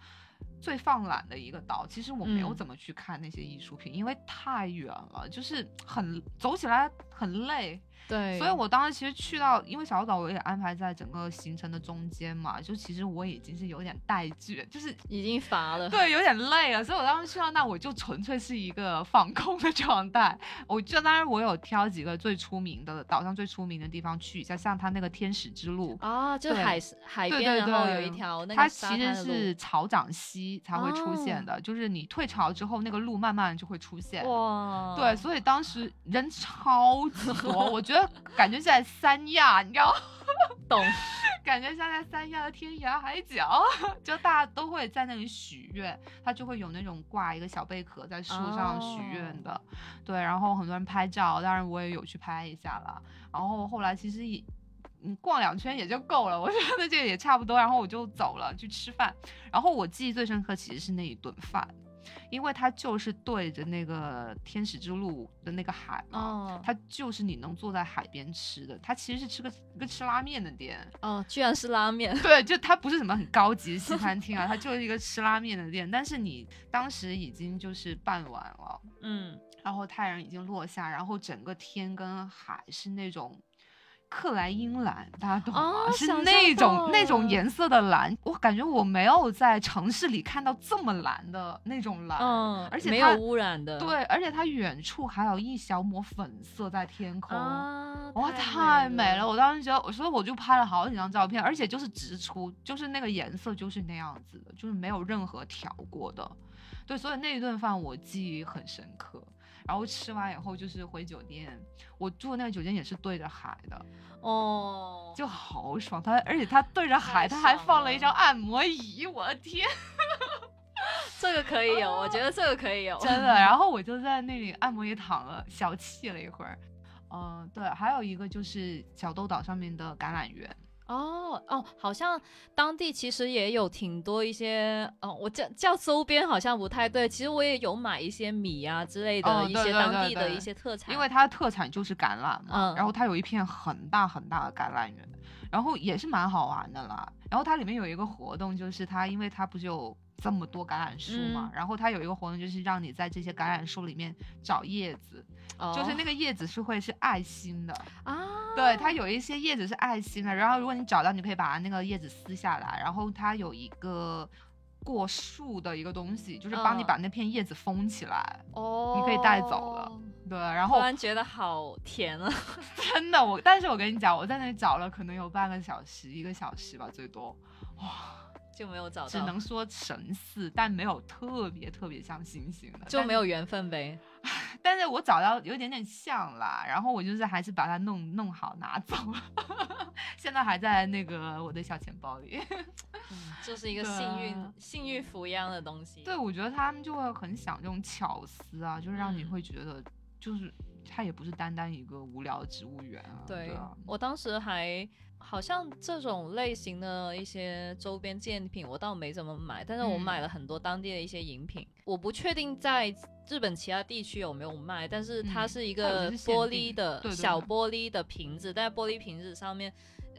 最放懒的一个岛。其实我没有嗯怎么去看那些艺术品，因为太远了，就是很走起来很累。对，所以我当时其实去到，因为小岛我也安排在整个行程的中间嘛，就其实我已经是有点带倦，就是 已经乏了。对，有点累了，所以我当时去到那，我就纯粹是一个放空的状态。我就当然我有挑几个最出名的岛上最出名的地方去一下，像它那个天使之路，啊，就海海对边，对然后有一条那它其实是潮涨溪才会出现哦的，就是你退潮之后，那个路慢慢就会出现。哇，对，所以当时人超级多，我觉得感觉在三亚，你知道吗？懂，感觉像在三亚的天涯海角，就大家都会在那里许愿，他就会有那种挂一个小贝壳在树上许愿的，对，然后很多人拍照，当然我也有去拍一下了，然后后来其实也。你逛两圈也就够了，我觉得这个也差不多，然后我就走了去吃饭，然后我记忆最深刻其实是那一顿饭，因为它就是对着那个天使之路的那个海嘛，哦它就是你能坐在海边吃的，它其实是吃个一个吃拉面的店，哦，居然是拉面，对，就它不是什么很高级的西餐厅啊，它就是一个吃拉面的店。但是你当时已经就是傍晚了，嗯，然后太阳已经落下，然后整个天跟海是那种克莱因蓝，大家懂吗？是那种那种颜色的蓝，我感觉我没有在城市里看到这么蓝的那种蓝。嗯，而且它没有污染的，对，而且它远处还有一小抹粉色在天空。啊，哇，太美了！了，我当时觉得，所以我就拍了好几张照片，而且就是直出，就是那个颜色就是那样子的，就是没有任何调过的。对，所以那一顿饭我记忆很深刻。然后吃完以后就是回酒店，我住的那个酒店也是对着海的，哦，就好爽。它而且它对着海，太它还放了一张按摩椅，我的天，这个可以有，我觉得这个可以有，真的。然后我就在那里按摩椅躺了小憩了一会儿。嗯、对，还有一个就是小豆岛上面的橄榄园。哦哦，好像当地其实也有挺多一些，哦，我叫叫周边好像不太对，其实我也有买一些米啊之类的一些当地的一些特产，因为它的特产就是橄榄嘛，嗯然后它有一片很大很大的橄榄园，然后也是蛮好玩的啦。然后它里面有一个活动，就是它因为它不是有这么多橄榄树嘛，嗯。然后它有一个活动就是让你在这些橄榄树里面找叶子，就是那个个叶子是会是爱心的，啊，对，它有一些叶子是爱心的，然后如果你找到，你可以把那个叶子撕下来，然后它有一个。过树的一个东西，就是帮你嗯。把那片叶子封起来，哦，你可以带走了。对，然后突然觉得好甜啊，真的，我但是我跟你讲，我在那里找了可能有半个小时、一个小时吧，最多，就没有找到，只能说神似，但没有特别特别像星星的，就没有缘分呗。但是我找到有一点点像啦，然后我就是还是把它弄弄好拿走了，现在还在那个我的小钱包里。嗯，就是一个幸运啊幸运符一样的东西。对，我觉得他们就会很想这种巧思啊，就是让你嗯会觉得，就是它也不是单单一个无聊的植物园啊。对啊，我当时还好像这种类型的一些周边纪念品，我倒没怎么买，但是我嗯买了很多当地的一些饮品。我不确定在日本其他地区有没有卖，但是它嗯是一个玻璃的小玻璃的瓶子，但玻璃瓶子上面。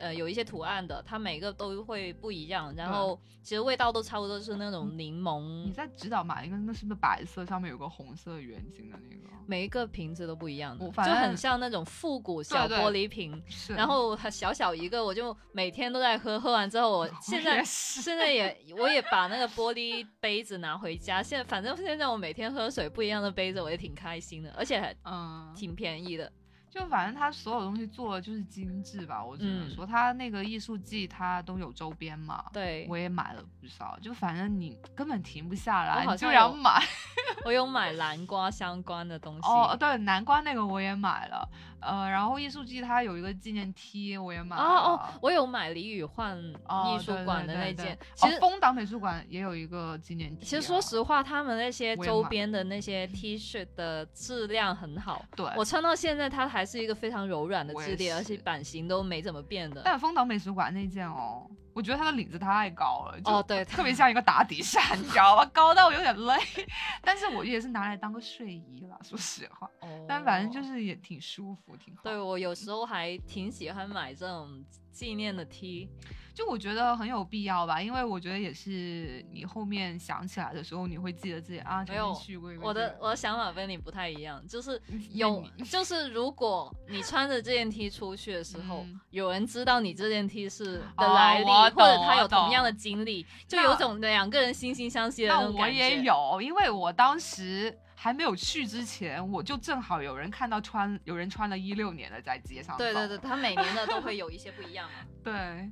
呃有一些图案的，它每个都会不一样，然后其实味道都差不多，是那种柠檬。你在指导买一个，那是不是白色上面有个红色圆形的那个？每一个瓶子都不一样的，就很像那种复古小玻璃瓶，然后小小一个，我就每天都在喝，喝完之后我现在现在也我也把那个玻璃杯子拿回家，现在反正现在我每天喝水不一样的杯子，我也挺开心的，而且还嗯挺便宜的。就反正他所有东西做的就是精致吧，我只能说他那个艺术季他都有周边嘛，对，我也买了不少，就反正你根本停不下来，就要买。我有买南瓜相关的东西，哦，对，南瓜那个我也买了。呃，然后艺术季它有一个纪念 T，我也买了。哦哦，我有买李宇焕艺术馆的那件。其实丰岛美术馆也有一个纪念 T。其实说实话，他们那些周边的那些 T 恤的质量很好。对。我穿到现在，它还是一个非常柔软的质地，而且版型都没怎么变的。但风岛美术馆那件哦。我觉得它的领子太高了，哦对，特别像一个打底衫，你知道吧？高到我有点累，但是我也是拿来当个睡衣了，说实话。哦。但反正就是也挺舒服，挺好。对我有时候还挺喜欢买这种纪念的 T。就我觉得很有必要吧，因为我觉得也是你后面想起来的时候，你会记得自己啊曾经去过。我的我的想法跟你不太一样，就是有就是如果你穿着这件 T 出去的时候，有人知道你这件 T 是的来历，或者他有同样的经历，就有种两个人惺惺相惜的那种感觉。我也有，因为我当时还没有去之前，我就正好有人看到穿有人穿了一六年的在街上。对对对，他每年的都会有一些不一样嘛。对。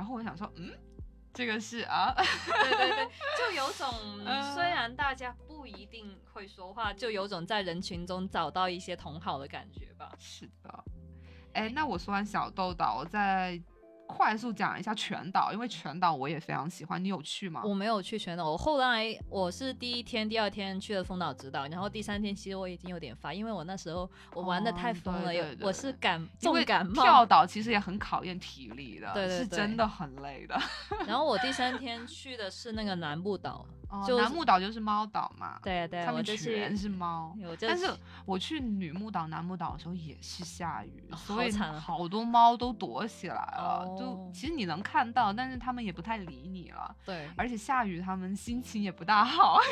然后我想说，嗯，这个是啊，对对对，就有种 虽然大家不一定会说话，就有种在人群中找到一些同好的感觉吧。是的，哎，那我说完小豆豆，我在。快速讲一下全岛，因为全岛我也非常喜欢。你有去吗？我没有去全岛，我后来我是第一天、第二天去了丰岛直岛，然后第三天其实我已经有点发，因为我那时候我玩的太疯了，有我是感重感冒。跳岛其实也很考验体力的，对对对，是真的很累的。然后我第三 天去的是那个南部岛。南木岛就是猫岛嘛，对对，他们全是猫。但是我去女木岛、南木岛的时候也是下雨，所以好多猫都躲起来了。就其实你能看到，但是他们也不太理你了。对，而且下雨，他们心情也不大好。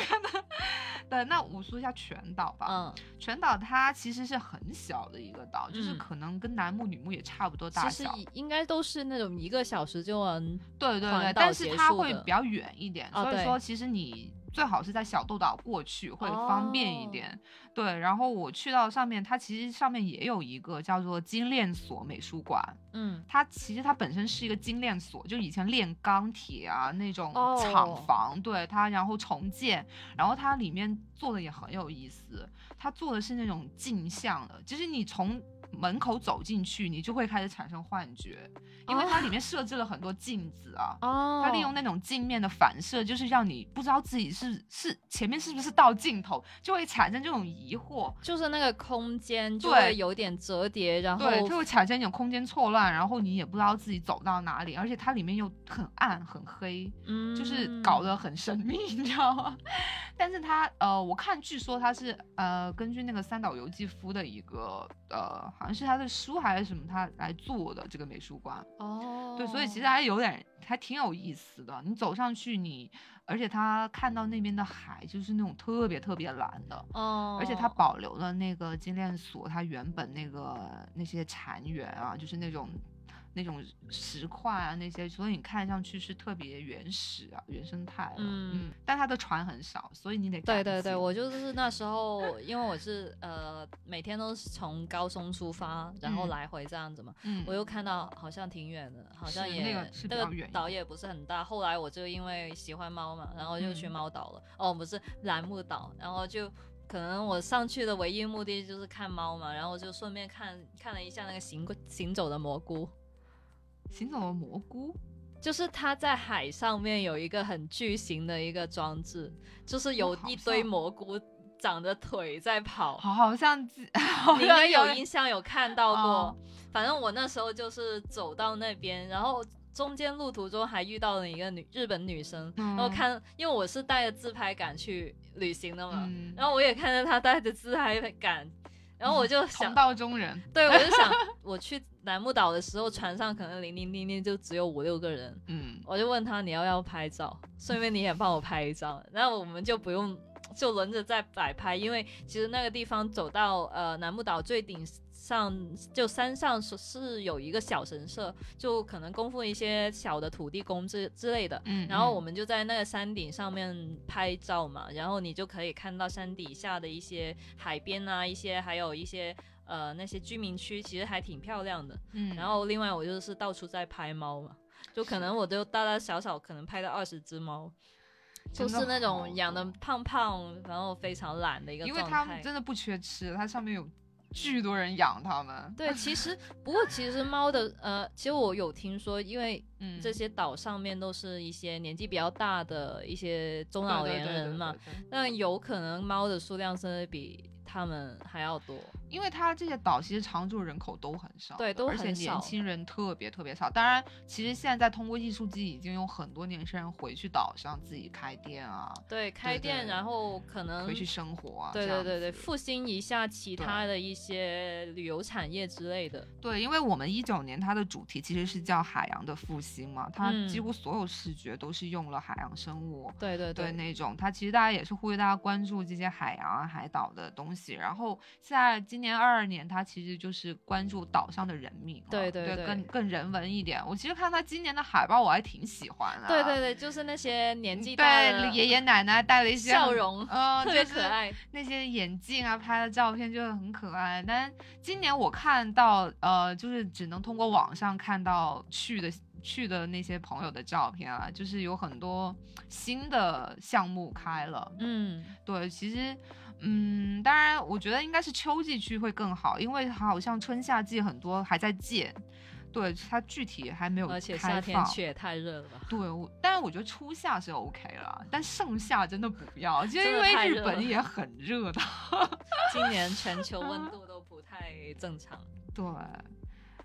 对，那我说一下全岛吧。嗯，全岛它其实是很小的一个岛，就是可能跟南木、女木也差不多大小。其实应该都是那种一个小时就能对对对，但是它会比较远一点，所以说其实你。你最好是在小豆岛过去会方便一点，对。然后我去到上面，它其实上面也有一个叫做精炼所美术馆，嗯，它其实它本身是一个精炼所，就以前炼钢铁啊那种厂房，对它，然后重建，然后它里面做的也很有意思，它做的是那种镜像的，就是你从。门口走进去，你就会开始产生幻觉，因为它里面设置了很多镜子啊。哦。它利用那种镜面的反射，就是让你不知道自己是是前面是不是到尽头，就会产生这种疑惑。就是那个空间就会有点折叠，然后对，就会产生一种空间错乱，然后你也不知道自己走到哪里，而且它里面又很暗很黑，嗯，就是搞得很神秘，你知道吗？但是它呃，我看据说它是呃根据那个三岛由纪夫的一个呃。好像是他的书还是什么，他来做的这个美术馆哦，对，所以其实还有点还挺有意思的。你走上去，你而且他看到那边的海就是那种特别特别蓝的哦，而且他保留了那个金链锁，他原本那个那些残垣啊，就是那种。那种石块啊，那些，所以你看上去是特别原始啊，原生态。嗯，但它的船很少，所以你得。对对对，我就是那时候，因为我是呃每天都是从高松出发，然后来回这样子嘛。嗯。我又看到好像挺远的，好像也那个岛也不是很大。后来我就因为喜欢猫嘛，然后就去猫岛了。哦，不是蓝木岛，然后就可能我上去的唯一目的就是看猫嘛，然后就顺便看看了一下那个行行走的蘑菇。行走的蘑菇，就是它在海上面有一个很巨型的一个装置，就是有一堆蘑菇长着腿在跑，好像 你应该有印象有看到过。反正我那时候就是走到那边，然后中间路途中还遇到了一个女日本女生，然后看，因为我是带着自拍杆去旅行的嘛，然后我也看着她带着自拍杆。然后我就想同道中人，对我就想我去南木岛的时候，船上可能零零零零就只有五六个人，嗯，我就问他你要不要拍照，顺便你也帮我拍一张，那我们就不用就轮着在摆拍，因为其实那个地方走到呃南木岛最顶上，就山上是是有一个小神社，就可能供奉一些小的土地公之之类的。嗯，然后我们就在那个山顶上面拍照嘛，然后你就可以看到山底下的一些海边啊，一些还有一些呃那些居民区，其实还挺漂亮的。嗯，然后另外我就是到处在拍猫嘛，就可能我就大大小小可能拍到二十只猫，就是那种养的胖胖，然后非常懒的一个因为状态。他们真的不缺吃，它上面有巨多人养它们，对，其实不过其实猫的 呃，其实我有听说，因为嗯，这些岛上面都是一些年纪比较大的一些中老年人嘛，那有可能猫的数量甚至比他们还要多。因为它这些岛其实常住人口都很少，对都很少而且年轻人特别特别少。当然，其实现在通过艺术季，已经有很多年轻人回去岛上自己开店啊，对，开店，对然后可能回去生活啊。对对对对，复兴一下其他的一些旅游产业之类的。对，因为我们一九年它的主题其实是叫海洋的复兴嘛，它几嗯乎所有视觉都是用了海洋生物。对对对那种，它其实大家也是呼吁大家关注这些海洋啊、海岛的东西。然后现在今年二二年，他其实就是关注岛上的人民了，对对对对更更人文一点。我其实看他今年的海报，我还挺喜欢的。对对对，就是那些年纪大爷爷奶奶带了一些笑容嗯、特别就是可爱。那些眼镜啊，拍的照片就很可爱。但今年我看到，呃，就是只能通过网上看到去的去的那些朋友的照片啊，就是有很多新的项目开了。嗯，对，其实，嗯，当然，我觉得应该是秋季去会更好，因为好像春夏季很多还在建。对，它具体还没有而且开夏天放去也太热了吧。对，我但是我觉得初夏是 OK 了，但盛夏真的不要，就因为日本也很热的。今年全球温度都不太正常。对，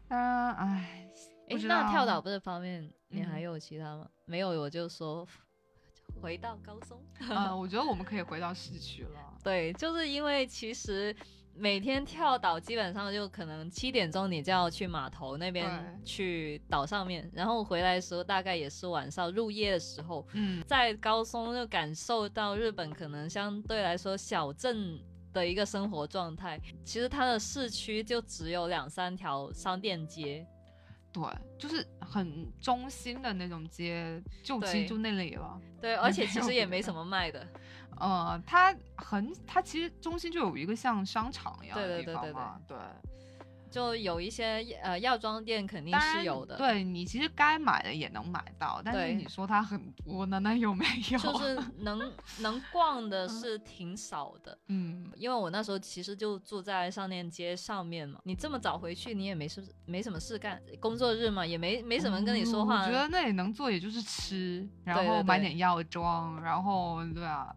当然，唉，不诶，知那跳岛不这方面，你还嗯有其他吗？没有，我就说回到高松。呃，我觉得我们可以回到市区了。对，就是因为其实每天跳岛，基本上就可能七点钟你就要去码头那边去岛上面，然后回来的时候大概也是晚上入夜的时候，嗯，在高松就感受到日本可能相对来说小镇。的一个生活状态，其实它的市区就只有两三条商店街，对，就是很中心的那种街，就其实就那里了。对，而且其实也没什么卖的，呃，它很，它其实中心就有一个像商场一样对的地对对对方嘛，对。就有一些呃药妆店肯定是有的，，对你其实该买的也能买到，但是你说它很多呢，那有没有。就是能 能逛的是挺少的。嗯，因为我那时候其实就住在上链街上面嘛，你这么早回去，你也没事没什么事干，工作日嘛，也没没什么人跟你说嗯话。我觉得那里能做也就是吃，然后买点药妆，然后对啊，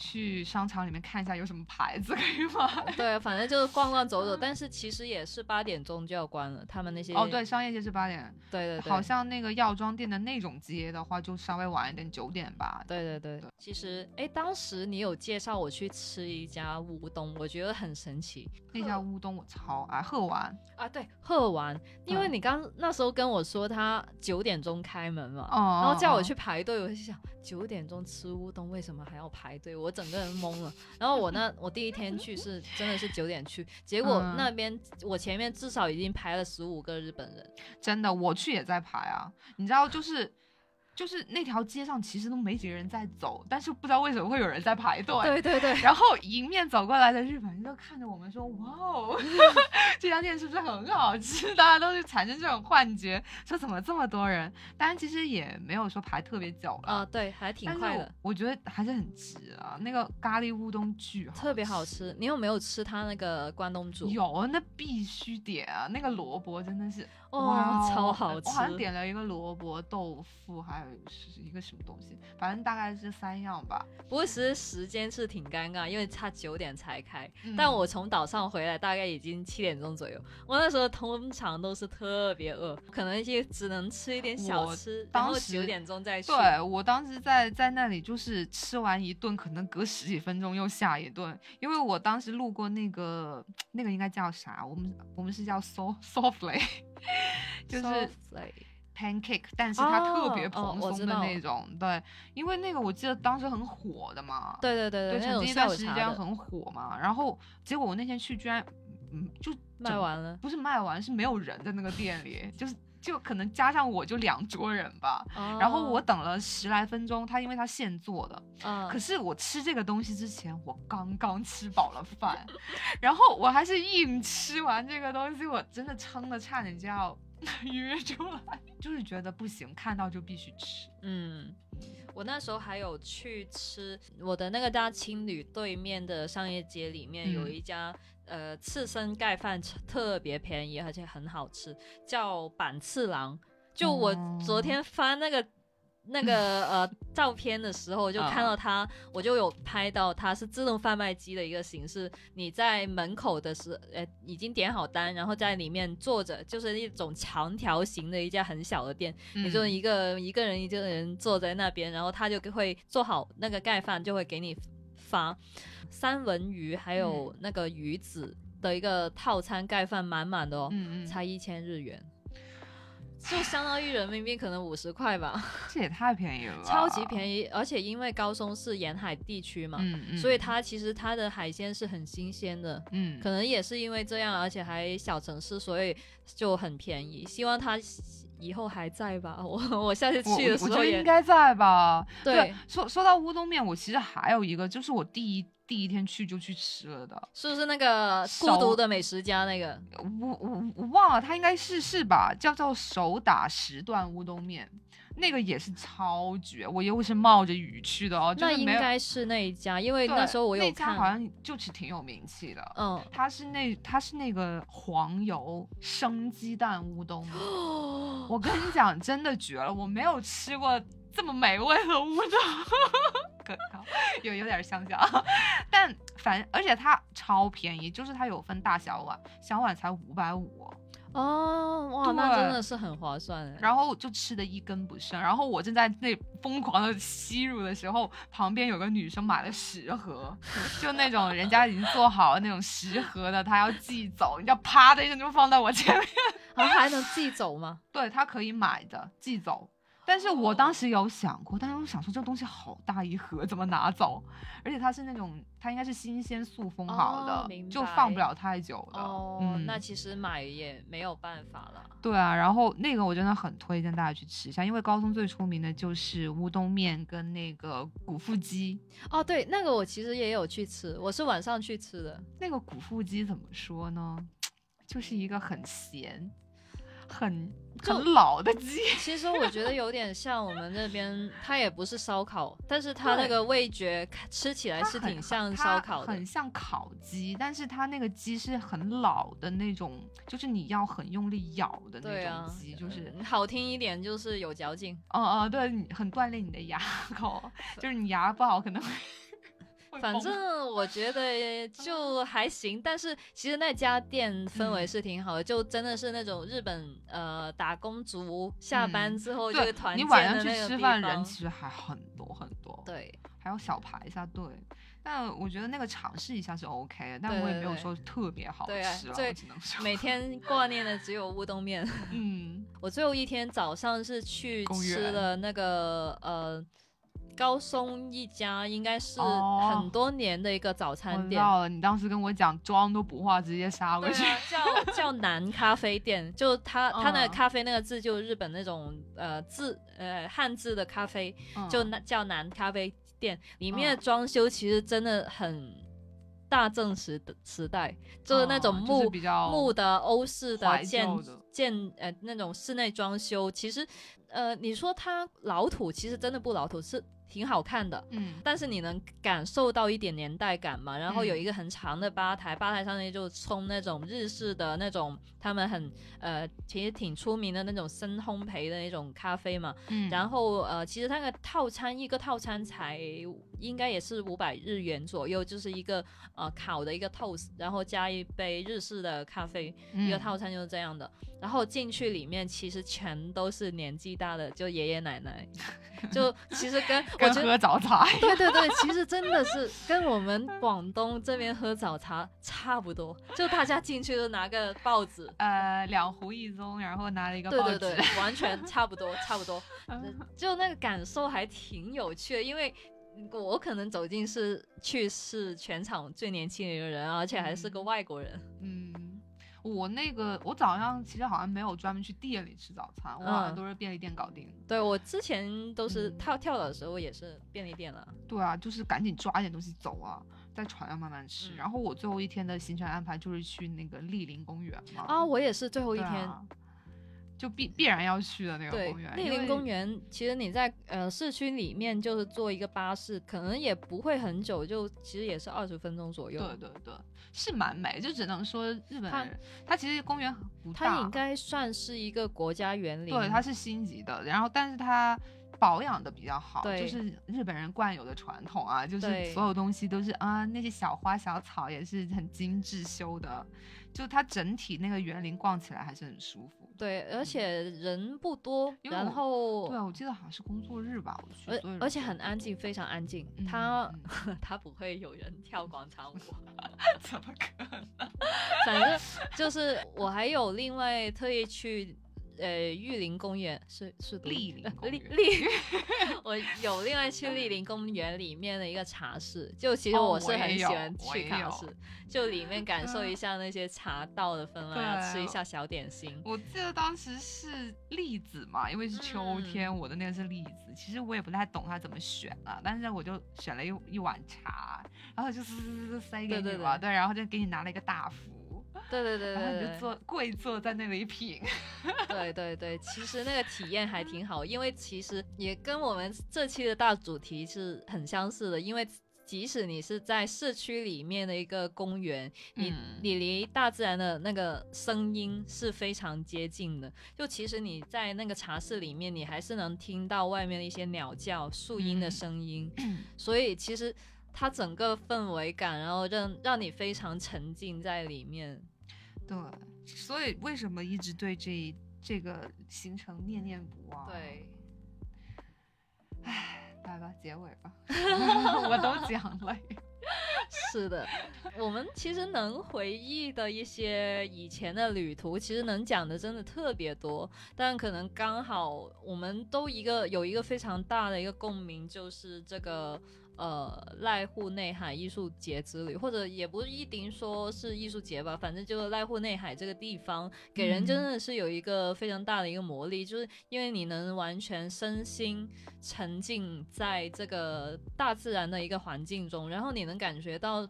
去商场里面看一下有什么牌子可以买。对，反正就是逛逛走走，但是其实也是八点钟就要关了，他们那些哦，对，商业街是八点，对对对，好像那个药妆店的那种街的话，就稍微晚一点，九点吧。对对对，其实哎，当时你有介绍我去吃一家乌冬，我觉得很神奇。那家乌冬我超爱，喝完啊。对，喝完，因为嗯。你刚那时候跟我说他九点钟开门嘛，哦，然后叫我哦。去排队，我就想九点钟吃乌冬为什么还要排队？我整个人懵了。然后我那我第一天去是真的是九点去，结果嗯那边我前面至少已经排了十五个日本人。真的，我去也在排啊。你知道，就是就是那条街上其实都没几个人在走，但是不知道为什么会有人在排队。对对对，然后迎面走过来的日本人就看着我们说：“哇哦，这家店是不是很好吃？”大家都是产生这种幻觉，说怎么这么多人？当然，其实也没有说排特别久了。啊、对，还挺快的，我，我觉得还是很值啊。那个咖喱乌冬巨好，特别好。吃。你有没有吃他那个关东煮？有，那必须点啊！那个萝卜真的是哇，超好吃！我好像点了一个萝卜豆腐，还有是一个什么东西，反正大概是三样吧。不过其实时间是挺尴尬，因为差九点才开，但我从岛上回来大概已经七点钟左右。我那时候通常都是特别饿，可能也只能吃一点小吃，然后九点钟再去。对我当时在在那里就是吃完一顿，可能隔十几分钟又下一顿，因为我当时路过那个 那个应该叫啥？我们我们是叫 soft softly。就是 pancake，但是它特别蓬松的那种，对，因为那个我记得当时很火的嘛，对对对对，曾经一段时间很火嘛，然后结果我那天去居然，嗯，就卖完了，不是卖完，是没有人在那个店里，就是就可能加上我就两桌人吧，然后我等了十来分钟，他因为他现做的，可是我吃这个东西之前，我刚刚吃饱了饭，然后我还是硬吃完这个东西，我真的撑的差点就要。约出来。就是觉得不行，看到就必须吃。嗯，我那时候还有去吃我的那个大青旅对面的商业街里面有一家呃刺身盖饭，特别便宜而且很好吃，叫板次郎。就我昨天翻那个。那个呃照片的时候，就看到它，我就有拍到它是自动贩卖机的一个形式。你在门口的时，呃，已经点好单，然后在里面坐着，就是一种长条形的一家很小的店，你就一个一个人一个人坐在那边，然后他就会做好那个盖饭，就会给你发三文鱼还有那个鱼子的一个套餐盖饭，满满的哦，才一千日元。就相当于人民币可能五十块吧，这也太便宜了，超级便宜！而且因为高松是沿海地区嘛，所以它其实它的海鲜是很新鲜的，嗯，可能也是因为这样，而且还小城市，所以就很便宜。希望它以后还在吧，我我下次去的时候也应该在吧。对，说说到乌冬面，我其实还有一个，就是我第一。第一天去就去吃了的，是不是那个孤独的美食家那个？我我我忘了，他应该是是吧？叫做手打十段乌冬面，那个也是超绝。我又是冒着雨去的哦，那应该是那一家，因为那时候我有看，好像就是挺有名气的。嗯，它是那它是那个黄油生鸡蛋乌冬，我跟你讲，真的绝了！我没有吃过这么美味的乌冬。有有点像像，但反而且它超便宜，就是它有分大小碗，小碗才五百五哦，哇，那真的是很划算。然后就吃的一根不剩，然后我正在那疯狂的吸入的时候，旁边有个女生买了十盒，就那种人家已经做好了那种十盒的，她要寄走，你知道，啪的一声就放在我前面，然 后还能寄走吗？对，她可以买的寄走。但是我当时有想过，但是我想说这个东西好大一盒，怎么拿走？而且它是那种，它应该是新鲜塑封好的，就放不了太久的。哦，那其实买也没有办法了。对啊，然后那个我真的很推荐大家去吃一下，因为高松最出名的就是乌冬面跟那个古腹鸡。哦，对，那个我其实也有去吃，我是晚上去吃的。那个古腹鸡怎么说呢？就是一个很咸。很很老的鸡，其实我觉得有点像我们那边，它也不是烧烤，但是它那个味觉吃起来是挺像烧烤的，很像烤鸡，但是它那个鸡是很老的那种，就是你要很用力咬的那种鸡，就是好听一点就是有嚼劲，哦哦，对，很锻炼你的牙 口，就是你牙不好可能会。反正我觉得 就还行，但是其实那家店氛围是挺好的，就真的是那种日本呃打工族下班之后就会团建的那个地方。你晚上去吃饭人其实还很多很多，对，还有小排一下队。但我觉得那个尝试一下是 OK 的，但我也没有说特别好吃了，只能说每天挂念的只有乌冬面。嗯，我最后一天早上是去吃了那个呃。高松一家应该是很多年的一个早餐店。知道了，你当时跟我讲妆都不化，直接杀过去。叫叫南咖啡店，就他他 那个咖啡那个字，就日本那种呃字呃汉字的咖啡，就那叫南咖啡店。里面的装修其实真的很大正时的时代，就是那种木木的欧式的建建呃那种室内装修，其实。呃，你说它老土，其实真的不老土，是。挺好看的，嗯，但是你能感受到一点年代感嘛？然后有一个很长的吧台，吧台上面就冲那种日式的那种，他们很呃，其实挺出名的那种深烘焙的那种咖啡嘛。嗯，然后呃，其实那个套餐一个套餐才应该也是五百日元左右，就是一个呃烤的一个 toast，然后加一杯日式的咖啡，一个套餐就是这样的。然后进去里面其实全都是年纪大的，就爷爷奶奶，就其实跟 我喝早茶，对对对，其实真的是跟我们广东这边喝早茶差不多，就大家进去都拿个报纸，呃，两壶一盅，然后拿了一个报纸，对对对，完全差不多，差不多，就那个感受还挺有趣的，因为我可能走进是去是全场最年轻的一个人，而且还是个外国人，嗯。我那个，我早上其实好像没有专门去店里吃早餐，我好像都是便利店搞定。对我之前都是跳跳岛的时候也是便利店了。对啊，就是赶紧抓点东西走啊，在船上慢慢吃。然后我最后一天的行程安排就是去那个丽林公园嘛。啊，我也是最后一天。就必必然要去的那个公园。丽林公园其实你在呃市区里面就是坐一个巴士，可能也不会很久，就其实也是二十分钟左右。对对对，是蛮美，就只能说日本人，它其实公园不大，它应该算是一个国家园林。对，它是星级的，然后但是它保养的比较好，就是日本人惯有的传统啊，就是所有东西都是啊那些小花小草也是很精致修的，就它整体那个园林逛起来还是很舒服。对，而且人不多，然后对啊，我记得好像是工作日吧，我去，而而且很安静，非常安静。他 他不会有人跳广场舞，怎么可能？反正就是我还有另外特意去。呃，玉林公园是是丽林丽丽，我有另外去丽林公园里面的一个茶室，就其实我是很喜欢去茶室，就里面 感受一下那些茶道的氛围，吃一下小点心。我记得当时是栗子嘛，因为是秋天，我的那个是栗子。其实我也不太懂它怎么选啊，但是我就选了一一碗茶，然后就塞给你嘛，对，然后就给你拿了一个大福。对对对对，然后就坐跪坐在那里品。对对对，其实那个体验还挺好，因为其实也跟我们这期的大主题是很相似的。因为即使你是在市区里面的一个公园，你你离大自然的那个声音是非常接近的。就其实你在那个茶室里面，你还是能听到外面的一些鸟叫、树荫的声音。所以其实它整个氛围感，然后让让你非常沉浸在里面。对，所以为什么一直对这这个行程念念不忘？对，唉，来吧，结尾吧，我都讲了。是的，我们其实能回忆的一些以前的旅途，其实能讲的真的特别多，但可能刚好我们都一个有一个非常大的一个共鸣，就是这个。呃，濑户内海艺术节之旅，或者也不一定说是艺术节吧，反正就是濑户内海这个地方，给人真的是有一个非常大的一个魔力，就是因为你能完全身心沉浸在这个大自然的一个环境中，然后你能感觉到。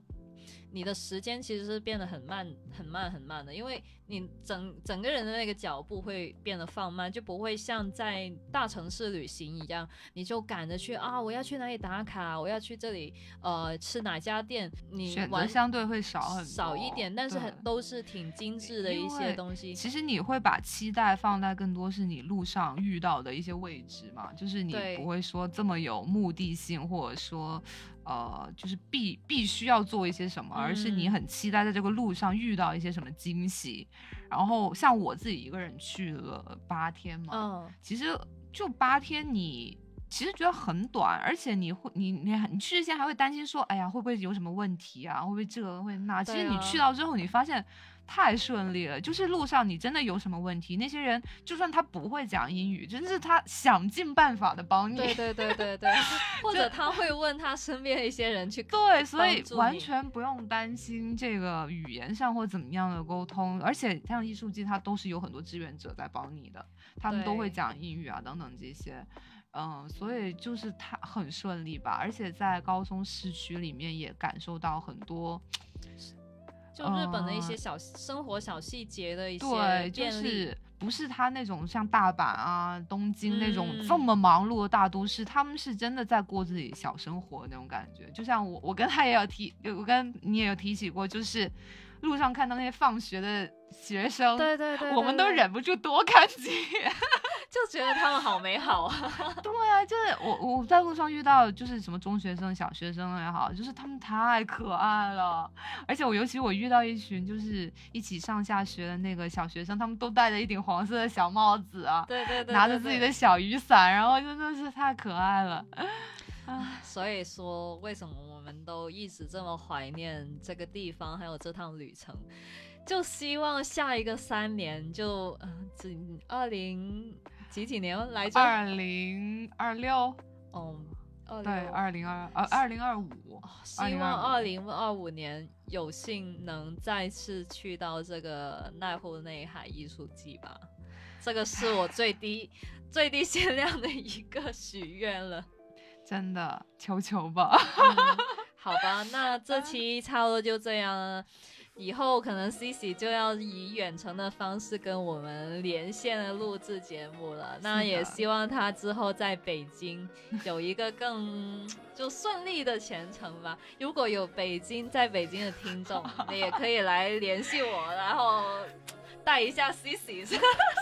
你的时间其实是变得很慢、很慢、很慢的，因为你整整个人的那个脚步会变得放慢，就不会像在大城市旅行一样，你就赶着去啊，我要去哪里打卡，我要去这里呃吃哪家店，你选择相对会少很少一点，但是很都是挺精致的一些东西。其实你会把期待放在更多是你路上遇到的一些位置嘛，就是你不会说这么有目的性，或者说。呃，就是必必须要做一些什么，而是你很期待在这个路上遇到一些什么惊喜。然后像我自己一个人去了八天嘛，嗯，其实就八天，你其实觉得很短，而且你会你你你去之前还会担心说，哎呀，会不会有什么问题啊？会不会这个会那？其实你去到之后，你发现。太顺利了，就是路上你真的有什么问题，那些人就算他不会讲英语，真的是他想尽办法的帮你。对对对对对，或者他会问他身边的一些人去。对，所以完全不用担心这个语言上或怎么样的沟通，而且像艺术季，它都是有很多志愿者在帮你的，他们都会讲英语啊等等这些，嗯，所以就是他很顺利吧，而且在高松市区里面也感受到很多。就日本的一些小生活小细节的一些对，就是不是他那种像大阪啊、东京那种嗯这么忙碌的大都市，他们是真的在过自己小生活那种感觉。就像我，我跟他也有提，我跟你也有提起过，就是路上看到那些放学的学生，对对对，我们都忍不住多看几眼。就觉得他们好美好啊。对啊，就是我我在路上遇到就是什么中学生、小学生也好，就是他们太可爱了。而且我尤其我遇到一群就是一起上下学的那个小学生，他们都戴着一顶黄色的小帽子啊，对对对，对拿着自己的。小雨伞，然后真的是太可爱了。所以说，为什么我们都一直这么怀念这个地方，还有这趟旅程？就希望下一个三年就，嗯，几二零几几年来着？二零二六，对，六二零二呃二零二五，哦希望二2025零二五年有幸能再次去到这个濑户内海艺术季吧，这个是我最低最低限量的一个许愿了。真的，求求吧。嗯好吧，那这期差不多就这样了。以后可能 C C 就要以远程的方式跟我们连线的录制节目了。那也希望他之后在北京 有一个更就顺利的前程吧。如果有北京在北京的听众，你也可以来联系我，然后带一下 C C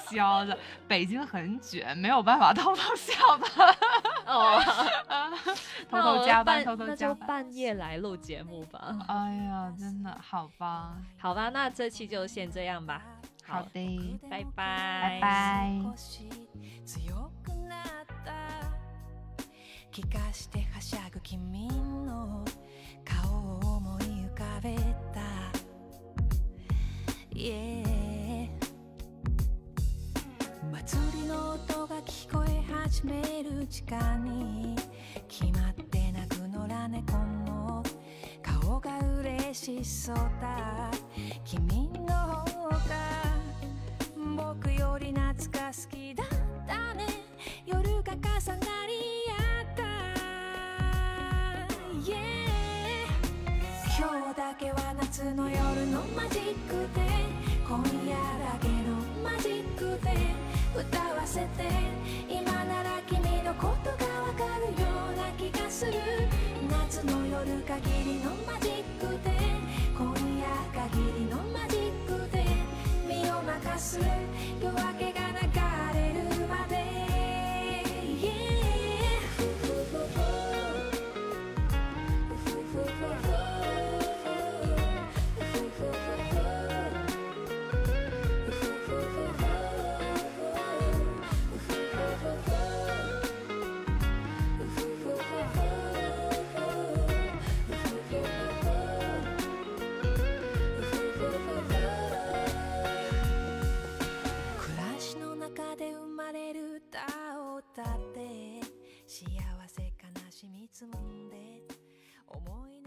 笑的，北京很卷，没有办法偷偷下班，哦，偷那我偷加班，半偷偷那就加班。半夜来录节目吧。哎呀，真的好吧，好吧，那这期就先这样吧。好的，拜拜，拜拜。強くなった気化してはしゃぐ君の顔を思い浮かべた Yeah 聞こえ始める時間に決まって泣く野良猫の顔が嬉しそうだ。君の方が僕より夏が好きだったね。夜が重なり合った。Yeah 今日だけは夏の夜のマジックで。今夜だけのマジックで。歌わせて今なら君のことがわかるような気がする夏の夜限りのマジックで今夜限りのマジックで身を任す夜明けが流れるつもんで思い